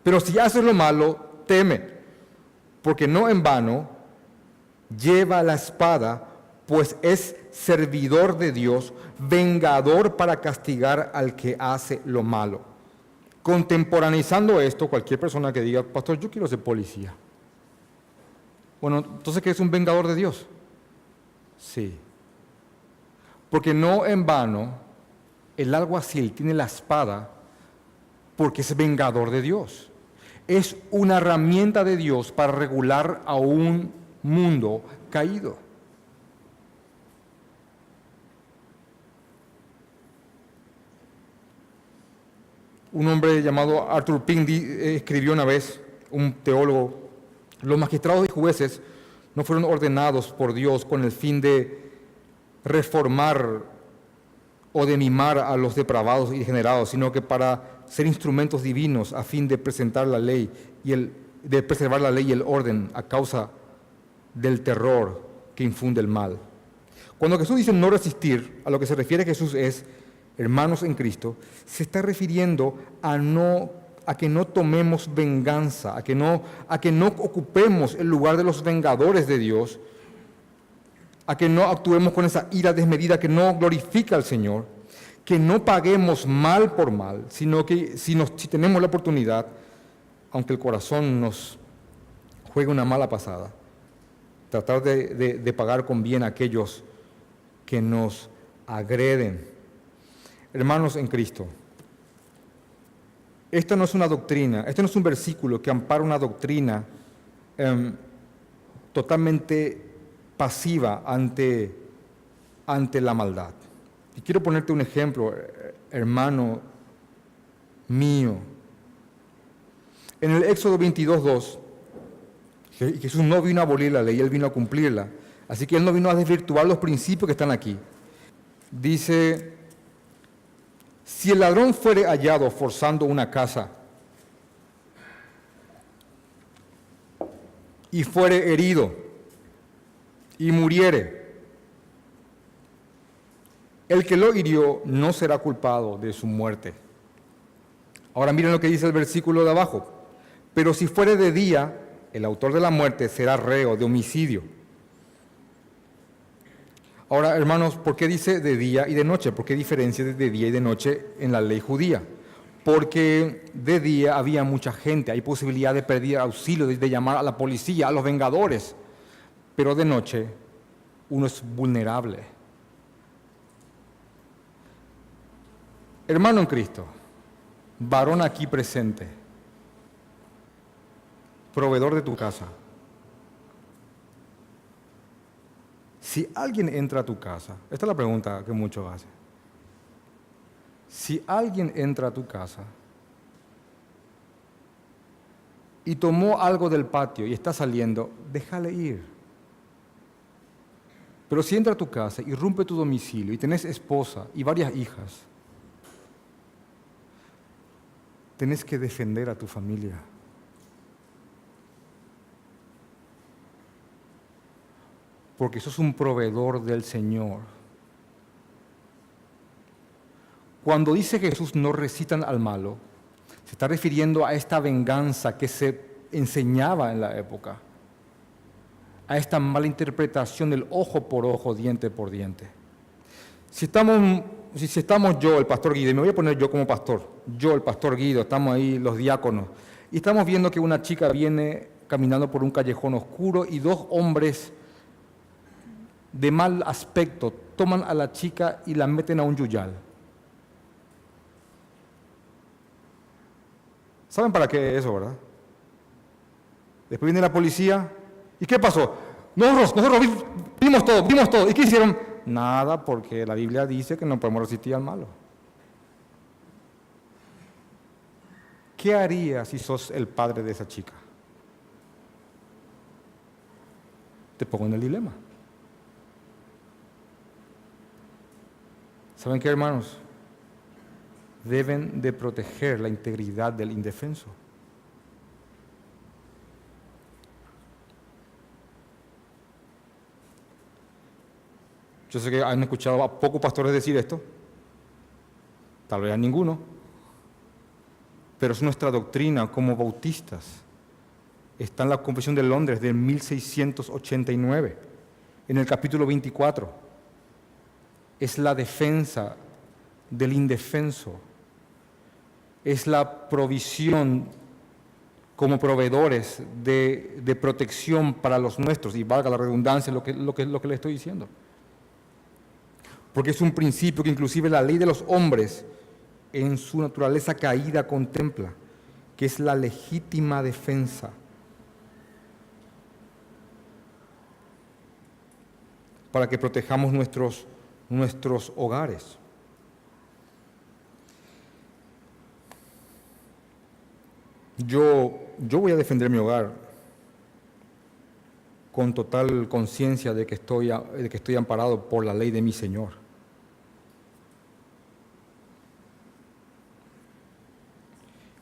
Pero si haces lo malo, teme, porque no en vano lleva la espada, pues es servidor de Dios, vengador para castigar al que hace lo malo. Contemporaneizando esto, cualquier persona que diga, pastor, yo quiero ser policía. Bueno, entonces, ¿qué es un vengador de Dios? Sí. Porque no en vano el alguacil tiene la espada porque es vengador de Dios. Es una herramienta de Dios para regular a un mundo caído. Un hombre llamado Arthur Pink eh, escribió una vez, un teólogo, los magistrados y jueces no fueron ordenados por Dios con el fin de reformar o de mimar a los depravados y degenerados, sino que para ser instrumentos divinos a fin de presentar la ley y el, de preservar la ley y el orden a causa del terror que infunde el mal. Cuando Jesús dice no resistir, a lo que se refiere Jesús es hermanos en Cristo, se está refiriendo a no a que no tomemos venganza, a que no a que no ocupemos el lugar de los vengadores de Dios, a que no actuemos con esa ira desmedida que no glorifica al Señor, que no paguemos mal por mal, sino que si, nos, tenemos la oportunidad, aunque el corazón nos juegue una mala pasada, tratar de, de pagar con bien a aquellos que nos agreden. Hermanos en Cristo, esta no es una doctrina, este no es un versículo que ampara una doctrina em, totalmente pasiva ante, ante la maldad. Y quiero ponerte un ejemplo, hermano mío. En el Éxodo 22.2, Jesús no vino a abolir la ley, Él vino a cumplirla. Así que Él no vino a desvirtuar los principios que están aquí. Dice, si el ladrón fuere hallado forzando una casa y fuere herido y muriere, el que lo hirió no será culpado de su muerte. Ahora miren lo que dice el versículo de abajo. Pero si fuere de día, el autor de la muerte será reo de homicidio Ahora, hermanos, ¿por qué dice de día y de noche? ¿Por qué diferencia de día y de noche en la ley judía? Porque de día había mucha gente, hay posibilidad de pedir auxilio, de llamar a la policía, a los vengadores, pero de noche uno es vulnerable. Hermano en Cristo, varón aquí presente, proveedor de tu casa, Si alguien entra a tu casa, esta es la pregunta que muchos hacen. Si alguien entra a tu casa y tomó algo del patio y está saliendo, déjale ir. Pero si entra a tu casa y rompe tu domicilio y tenés esposa y varias hijas, tenés que defender a tu familia. Porque sos un proveedor del Señor. Cuando dice Jesús no recitan al malo, se está refiriendo a esta venganza que se enseñaba en la época, a esta mala interpretación del ojo por ojo, diente por diente. Si estamos, si estamos yo, el pastor Guido, y me voy a poner yo como pastor, yo, el pastor Guido, estamos ahí los diáconos, y estamos viendo que una chica viene caminando por un callejón oscuro y dos hombres de mal aspecto toman a la chica y la meten a un yuyal. ¿Saben para qué es eso, verdad? Después viene la policía. ¿Y qué pasó? Nosotros, nosotros vimos todo, vimos todo. ¿Y qué hicieron? Nada, porque la Biblia dice que no podemos resistir al malo. ¿Qué harías si sos el padre de esa chica? Te pongo en el dilema. ¿Saben qué, hermanos? Deben de proteger la integridad del indefenso. Yo sé que han escuchado a pocos pastores decir esto, tal vez a ninguno, pero es nuestra doctrina como bautistas. Está en la Confesión de Londres de 1689, en el capítulo 24 es la defensa del indefenso, es la provisión como proveedores de, protección para los nuestros, y valga la redundancia lo que, lo, que, lo que le estoy diciendo. Porque es un principio que inclusive la ley de los hombres en su naturaleza caída contempla, que es la legítima defensa. para que protejamos nuestros nuestros hogares. Yo, yo voy a defender mi hogar. con total conciencia de, que estoy, de que estoy amparado por la ley de mi Señor.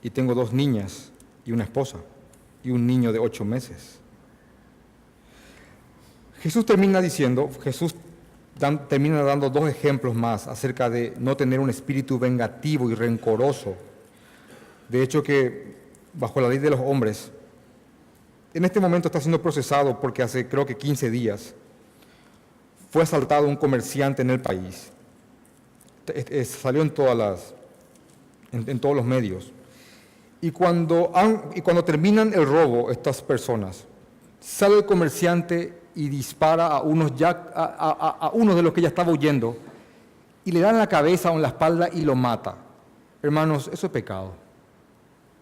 Y tengo dos niñas y una esposa y un niño de ocho meses. Jesús termina diciendo, Jesús termina dando dos ejemplos más acerca de no tener un espíritu vengativo y rencoroso. De hecho que bajo la ley de los hombres, en este momento está siendo procesado porque hace creo que 15 días fue asaltado un comerciante en el país. Salió en, todas las, en, todos los medios. Y cuando, y cuando terminan el robo, estas personas, sale el comerciante y dispara a, unos ya, a, uno de los que ya estaba huyendo y le dan la cabeza o en la espalda y lo mata. Hermanos, eso es pecado.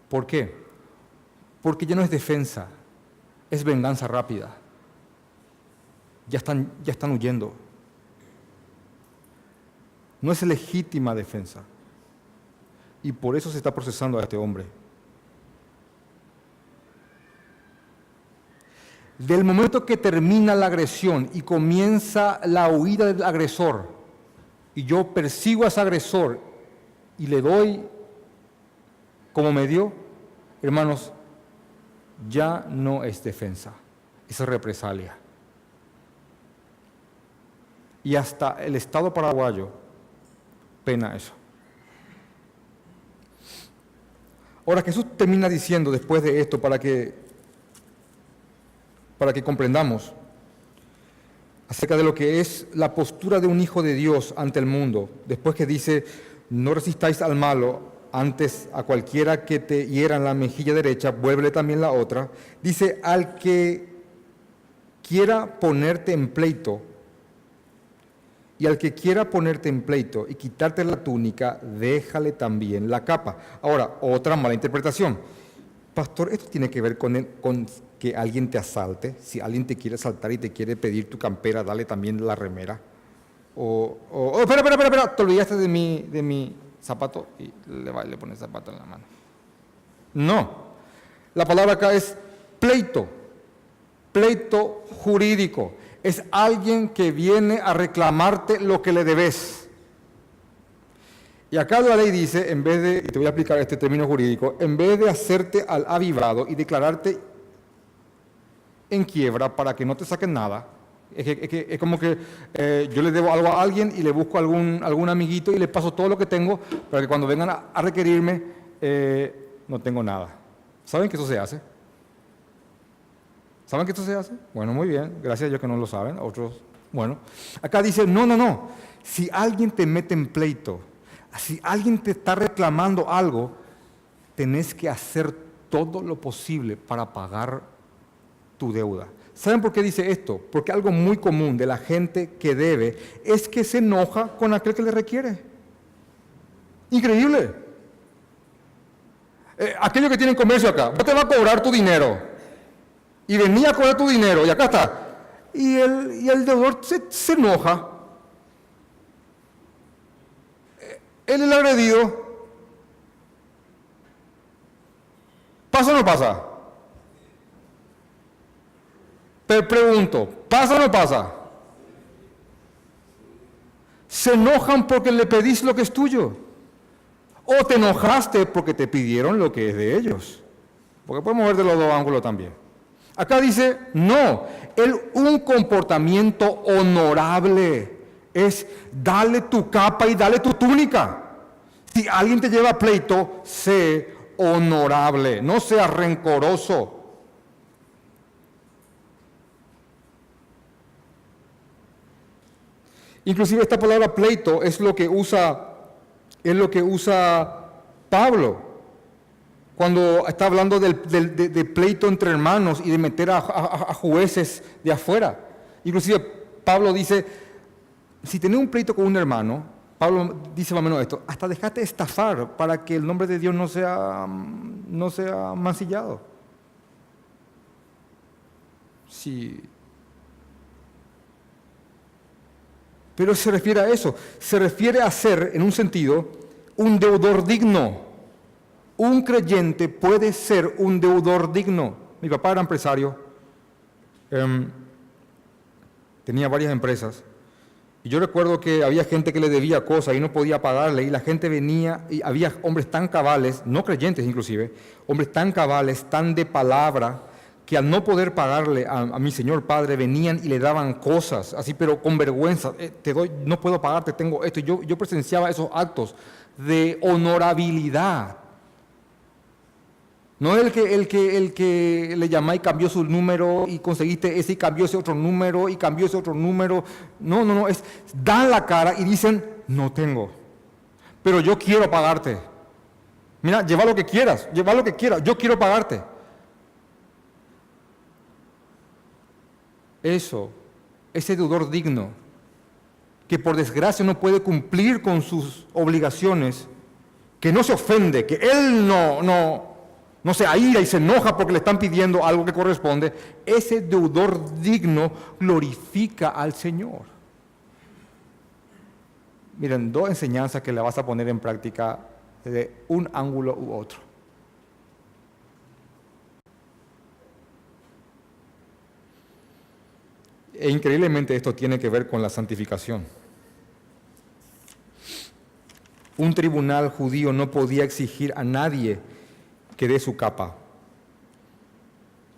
¿Por qué? Porque ya no es defensa, es venganza rápida. Ya están, ya están huyendo. No es legítima defensa. Y por eso se está procesando a este hombre. Del momento que termina la agresión y comienza la huida del agresor, y yo persigo a ese agresor y le doy como me dio, hermanos, ya no es defensa, es represalia. Y hasta el Estado paraguayo pena eso. Ahora Jesús termina diciendo después de esto para que, para que comprendamos acerca de lo que es la postura de un hijo de Dios ante el mundo, después que dice, no resistáis al malo, antes a cualquiera que te hiera en la mejilla derecha, vuélvele también la otra. Dice, al que quiera ponerte en pleito, y al que quiera ponerte en pleito y quitarte la túnica, déjale también la capa. Ahora, otra mala interpretación. Pastor, esto tiene que ver con, con que alguien te asalte. Si alguien te quiere asaltar y te quiere pedir tu campera, dale también la remera. O, oh, espera, espera, espera, espera, te olvidaste de mi, de mi, zapato y le va le pone zapato en la mano. No, la palabra acá es pleito, pleito jurídico. Es alguien que viene a reclamarte lo que le debes. Y acá la ley dice, en vez de, y te voy a aplicar este término jurídico, en vez de hacerte al avivado y declararte en quiebra para que no te saquen nada, es, como que eh, yo le debo algo a alguien y le busco algún, algún amiguito y le paso todo lo que tengo para que cuando vengan a, requerirme eh, no tengo nada. ¿Saben que eso se hace? ¿Saben que esto se hace? Bueno, muy bien, gracias a Dios que no lo saben, otros, bueno. Acá dice, no, no, no, si alguien te mete en pleito, si alguien te está reclamando algo, tenés que hacer todo lo posible para pagar tu deuda. ¿Saben por qué dice esto? Porque algo muy común de la gente que debe es que se enoja con aquel que le requiere. Increíble. Eh, aquello que tienen comercio acá, vos te va a cobrar tu dinero. Y venía a cobrar tu dinero, y acá está. Y el, y el deudor se, enoja. Eh, él es el agredido. ¿Pasa o no pasa? Te pregunto, ¿pasa o no pasa? Se enojan porque le pedís lo que es tuyo. O te enojaste porque te pidieron lo que es de ellos. Porque podemos ver de los dos ángulos también. Acá dice, no, el, un comportamiento honorable es dale tu capa y dale tu túnica. Si alguien te lleva pleito, sé honorable, no sea rencoroso. Inclusive esta palabra pleito es lo que usa, es lo que usa Pablo cuando está hablando del, de, pleito entre hermanos y de meter a, jueces de afuera. Inclusive Pablo dice, si tenés un pleito con un hermano, Pablo dice más o menos esto, hasta dejate estafar para que el nombre de Dios no sea, no sea mancillado. Si Pero se refiere a eso, se refiere a ser, en un sentido, un deudor digno. Un creyente puede ser un deudor digno. Mi papá era empresario. Em, tenía varias empresas. Y yo recuerdo que había gente que le debía cosas y no podía pagarle, y la gente venía, y había hombres tan cabales, no creyentes inclusive, hombres tan cabales, tan de palabra, que al no poder pagarle a, mi Señor Padre, venían y le daban cosas, así, pero con vergüenza, eh, te doy, no puedo pagarte, tengo esto. Yo, yo presenciaba esos actos de honorabilidad. No el que, el que, el que le llamá y cambió su número y conseguiste ese y cambió ese otro número y cambió ese otro número. No, no, no, es dan la cara y dicen, no tengo, pero yo quiero pagarte. Mira, lleva lo que quieras, lleva lo que quieras, yo quiero pagarte. Eso, ese deudor digno, que por desgracia no puede cumplir con sus obligaciones, que no se ofende, que él no, no, no se aira y se enoja porque le están pidiendo algo que corresponde, ese deudor digno glorifica al Señor. Miren, dos enseñanzas que le vas a poner en práctica de un ángulo u otro. E increíblemente esto tiene que ver con la santificación. Un tribunal judío no podía exigir a nadie que dé su capa.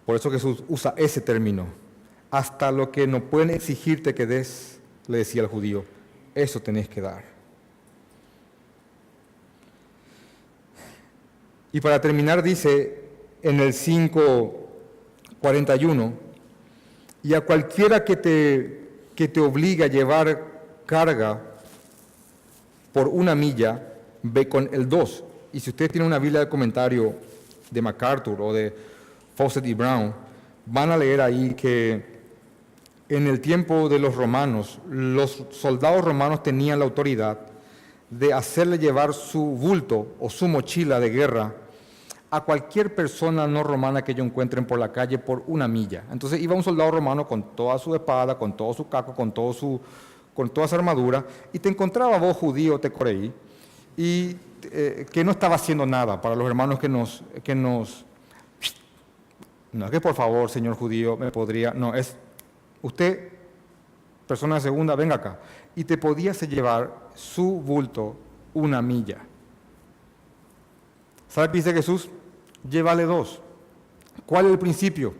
Por eso Jesús usa ese término. Hasta lo que no pueden exigirte que des, le decía el judío, eso tenés que dar. Y para terminar dice en el 5.41, y a cualquiera que te, que te obligue a llevar carga por una milla, ve con el 2. Y si usted tiene una Biblia de comentario de MacArthur o de Fawcett y Brown, van a leer ahí que en el tiempo de los romanos, los soldados romanos tenían la autoridad de hacerle llevar su bulto o su mochila de guerra a cualquier persona no romana que ellos encuentren por la calle por una milla. Entonces iba un soldado romano con toda su espada, con todo su caco, con, todo su, con toda su armadura, y te encontraba vos judío, te creí, y eh, que no estaba haciendo nada para los hermanos que nos, que nos... No es que por favor, señor judío, me podría... No, es usted, persona de segunda, venga acá. Y te podías llevar su bulto una milla. ¿Sabe qué dice Jesús? Llévale dos. ¿Cuál es el principio?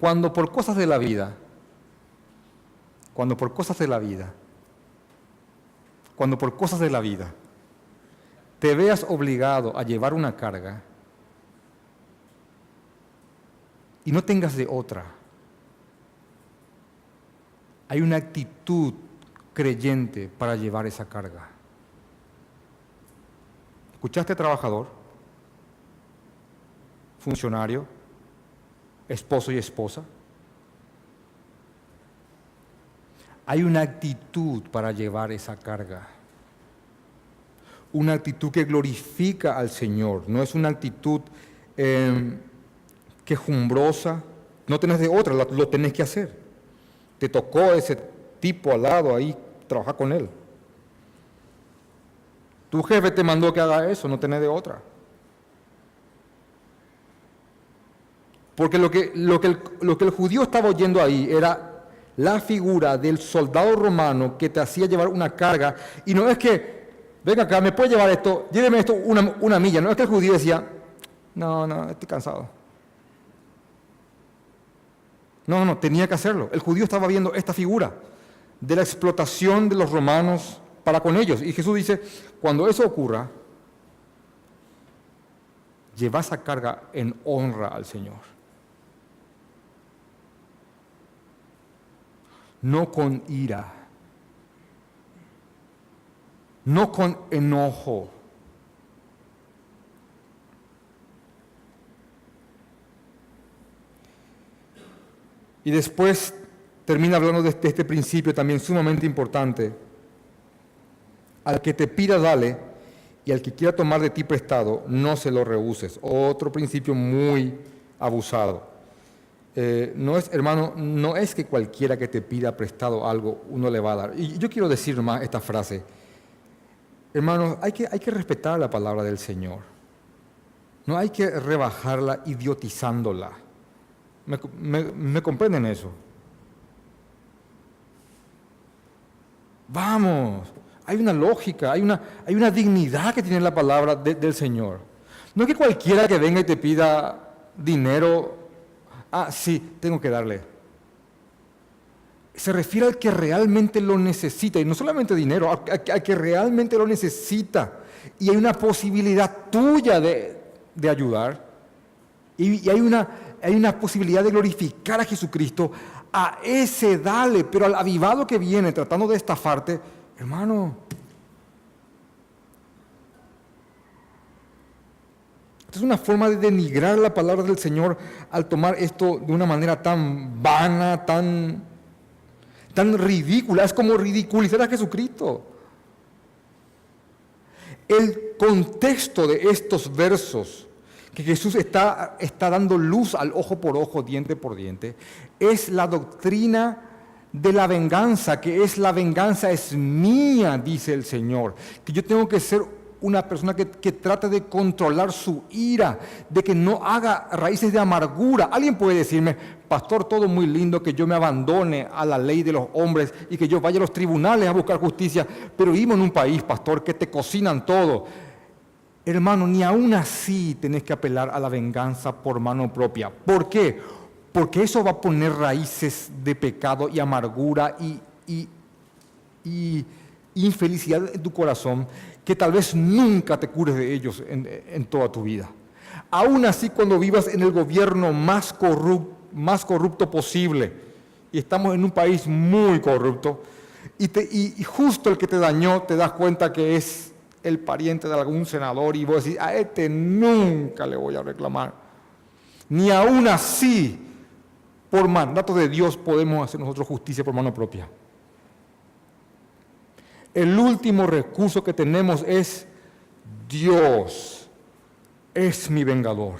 Cuando por cosas de la vida, cuando por cosas de la vida, cuando por cosas de la vida te veas obligado a llevar una carga y no tengas de otra, hay una actitud creyente para llevar esa carga. ¿Escuchaste, trabajador? Funcionario, esposo y esposa. Hay una actitud para llevar esa carga. Una actitud que glorifica al Señor. No es una actitud eh, quejumbrosa. No tenés de otra, lo tenés que hacer. Te tocó ese tipo al lado ahí, trabaja con él. Tu jefe te mandó que haga eso, no tenés de otra. Porque lo que, lo que, el, lo que el judío estaba oyendo ahí era la figura del soldado romano que te hacía llevar una carga. Y no es que, venga acá, me puede llevar esto, lléveme esto una, una milla. No es que el judío decía, no, no, estoy cansado. No, no, tenía que hacerlo. El judío estaba viendo esta figura de la explotación de los romanos para con ellos. Y Jesús dice, cuando eso ocurra, lleva esa carga en honra al Señor. No con ira, no con enojo. Y después termina hablando de este, principio también sumamente importante. Al que te pida, dale, y al que quiera tomar de ti prestado, no se lo rehuses. Otro principio muy abusado. Eh, no es, hermano, no es que cualquiera que te pida prestado algo uno le va a dar. Y yo quiero decir más esta frase. Hermano, hay que, hay que respetar la palabra del Señor. No hay que rebajarla idiotizándola. ¿Me, me comprenden eso? Vamos, hay una lógica, hay una, hay una dignidad que tiene la palabra del Señor. No es que cualquiera que venga y te pida dinero, ah, sí, tengo que darle. Se refiere al que realmente lo necesita, y no solamente dinero, al, que realmente lo necesita. Y hay una posibilidad tuya de, ayudar. Y, hay, una, hay una posibilidad de glorificar a Jesucristo. A ese dale, pero al avivado que viene tratando de estafarte, hermano, es una forma de denigrar la palabra del Señor al tomar esto de una manera tan vana, tan, tan ridícula. Es como ridiculizar a Jesucristo. El contexto de estos versos, que Jesús está, está dando luz al ojo por ojo, diente por diente, es la doctrina de la venganza, que es la venganza es mía, dice el Señor, que yo tengo que ser una persona que, que trata de controlar su ira, de que no haga raíces de amargura. Alguien puede decirme, pastor, todo muy lindo que yo me abandone a la ley de los hombres y que yo vaya a los tribunales a buscar justicia, pero vivimos en un país, pastor, que te cocinan todo. Hermano, ni aún así tenés que apelar a la venganza por mano propia. ¿Por qué? Porque eso va a poner raíces de pecado y amargura y, y infelicidad en tu corazón que tal vez nunca te cures de ellos en, toda tu vida. Aún así, cuando vivas en el gobierno más corrupto, posible, y estamos en un país muy corrupto, y, justo el que te dañó te das cuenta que es el pariente de algún senador y vos decís, a este nunca le voy a reclamar. Ni aún así, por mandato de Dios, podemos hacer nosotros justicia por mano propia. El último recurso que tenemos es Dios es mi vengador.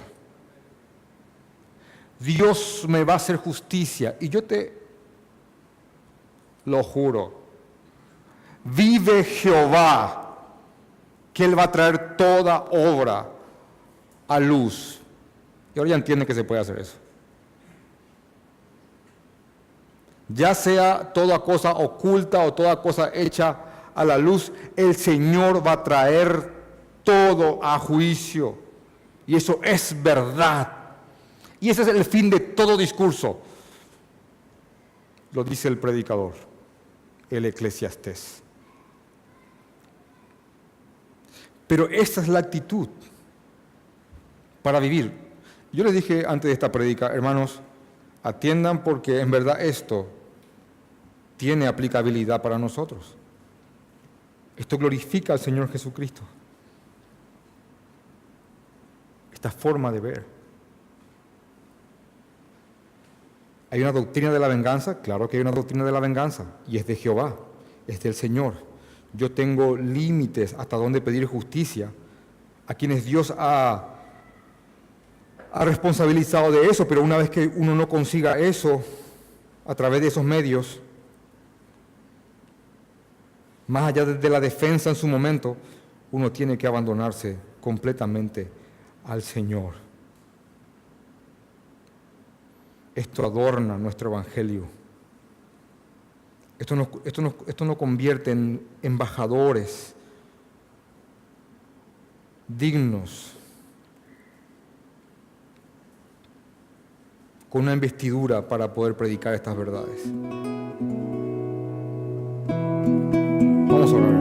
Dios me va a hacer justicia. Y yo te lo juro. Vive Jehová, que Él va a traer toda obra a luz. Y ahora ya entiende que se puede hacer eso. Ya sea toda cosa oculta o toda cosa hecha a la luz, el Señor va a traer todo a juicio. Y eso es verdad. Y ese es el fin de todo discurso. Lo dice el predicador, el eclesiastés. Pero esta es la actitud para vivir. Yo les dije antes de esta predica, hermanos, atiendan porque en verdad esto tiene aplicabilidad para nosotros. Esto glorifica al Señor Jesucristo. Esta forma de ver. ¿Hay una doctrina de la venganza? Claro que hay una doctrina de la venganza y es de Jehová, es del Señor. Yo tengo límites hasta dónde pedir justicia a quienes Dios ha, ha responsabilizado de eso, pero una vez que uno no consiga eso a través de esos medios, más allá de la defensa en su momento, uno tiene que abandonarse completamente al Señor. Esto adorna nuestro Evangelio. Esto nos, esto esto nos convierte en embajadores dignos, con una investidura para poder predicar estas verdades vamos a hablar.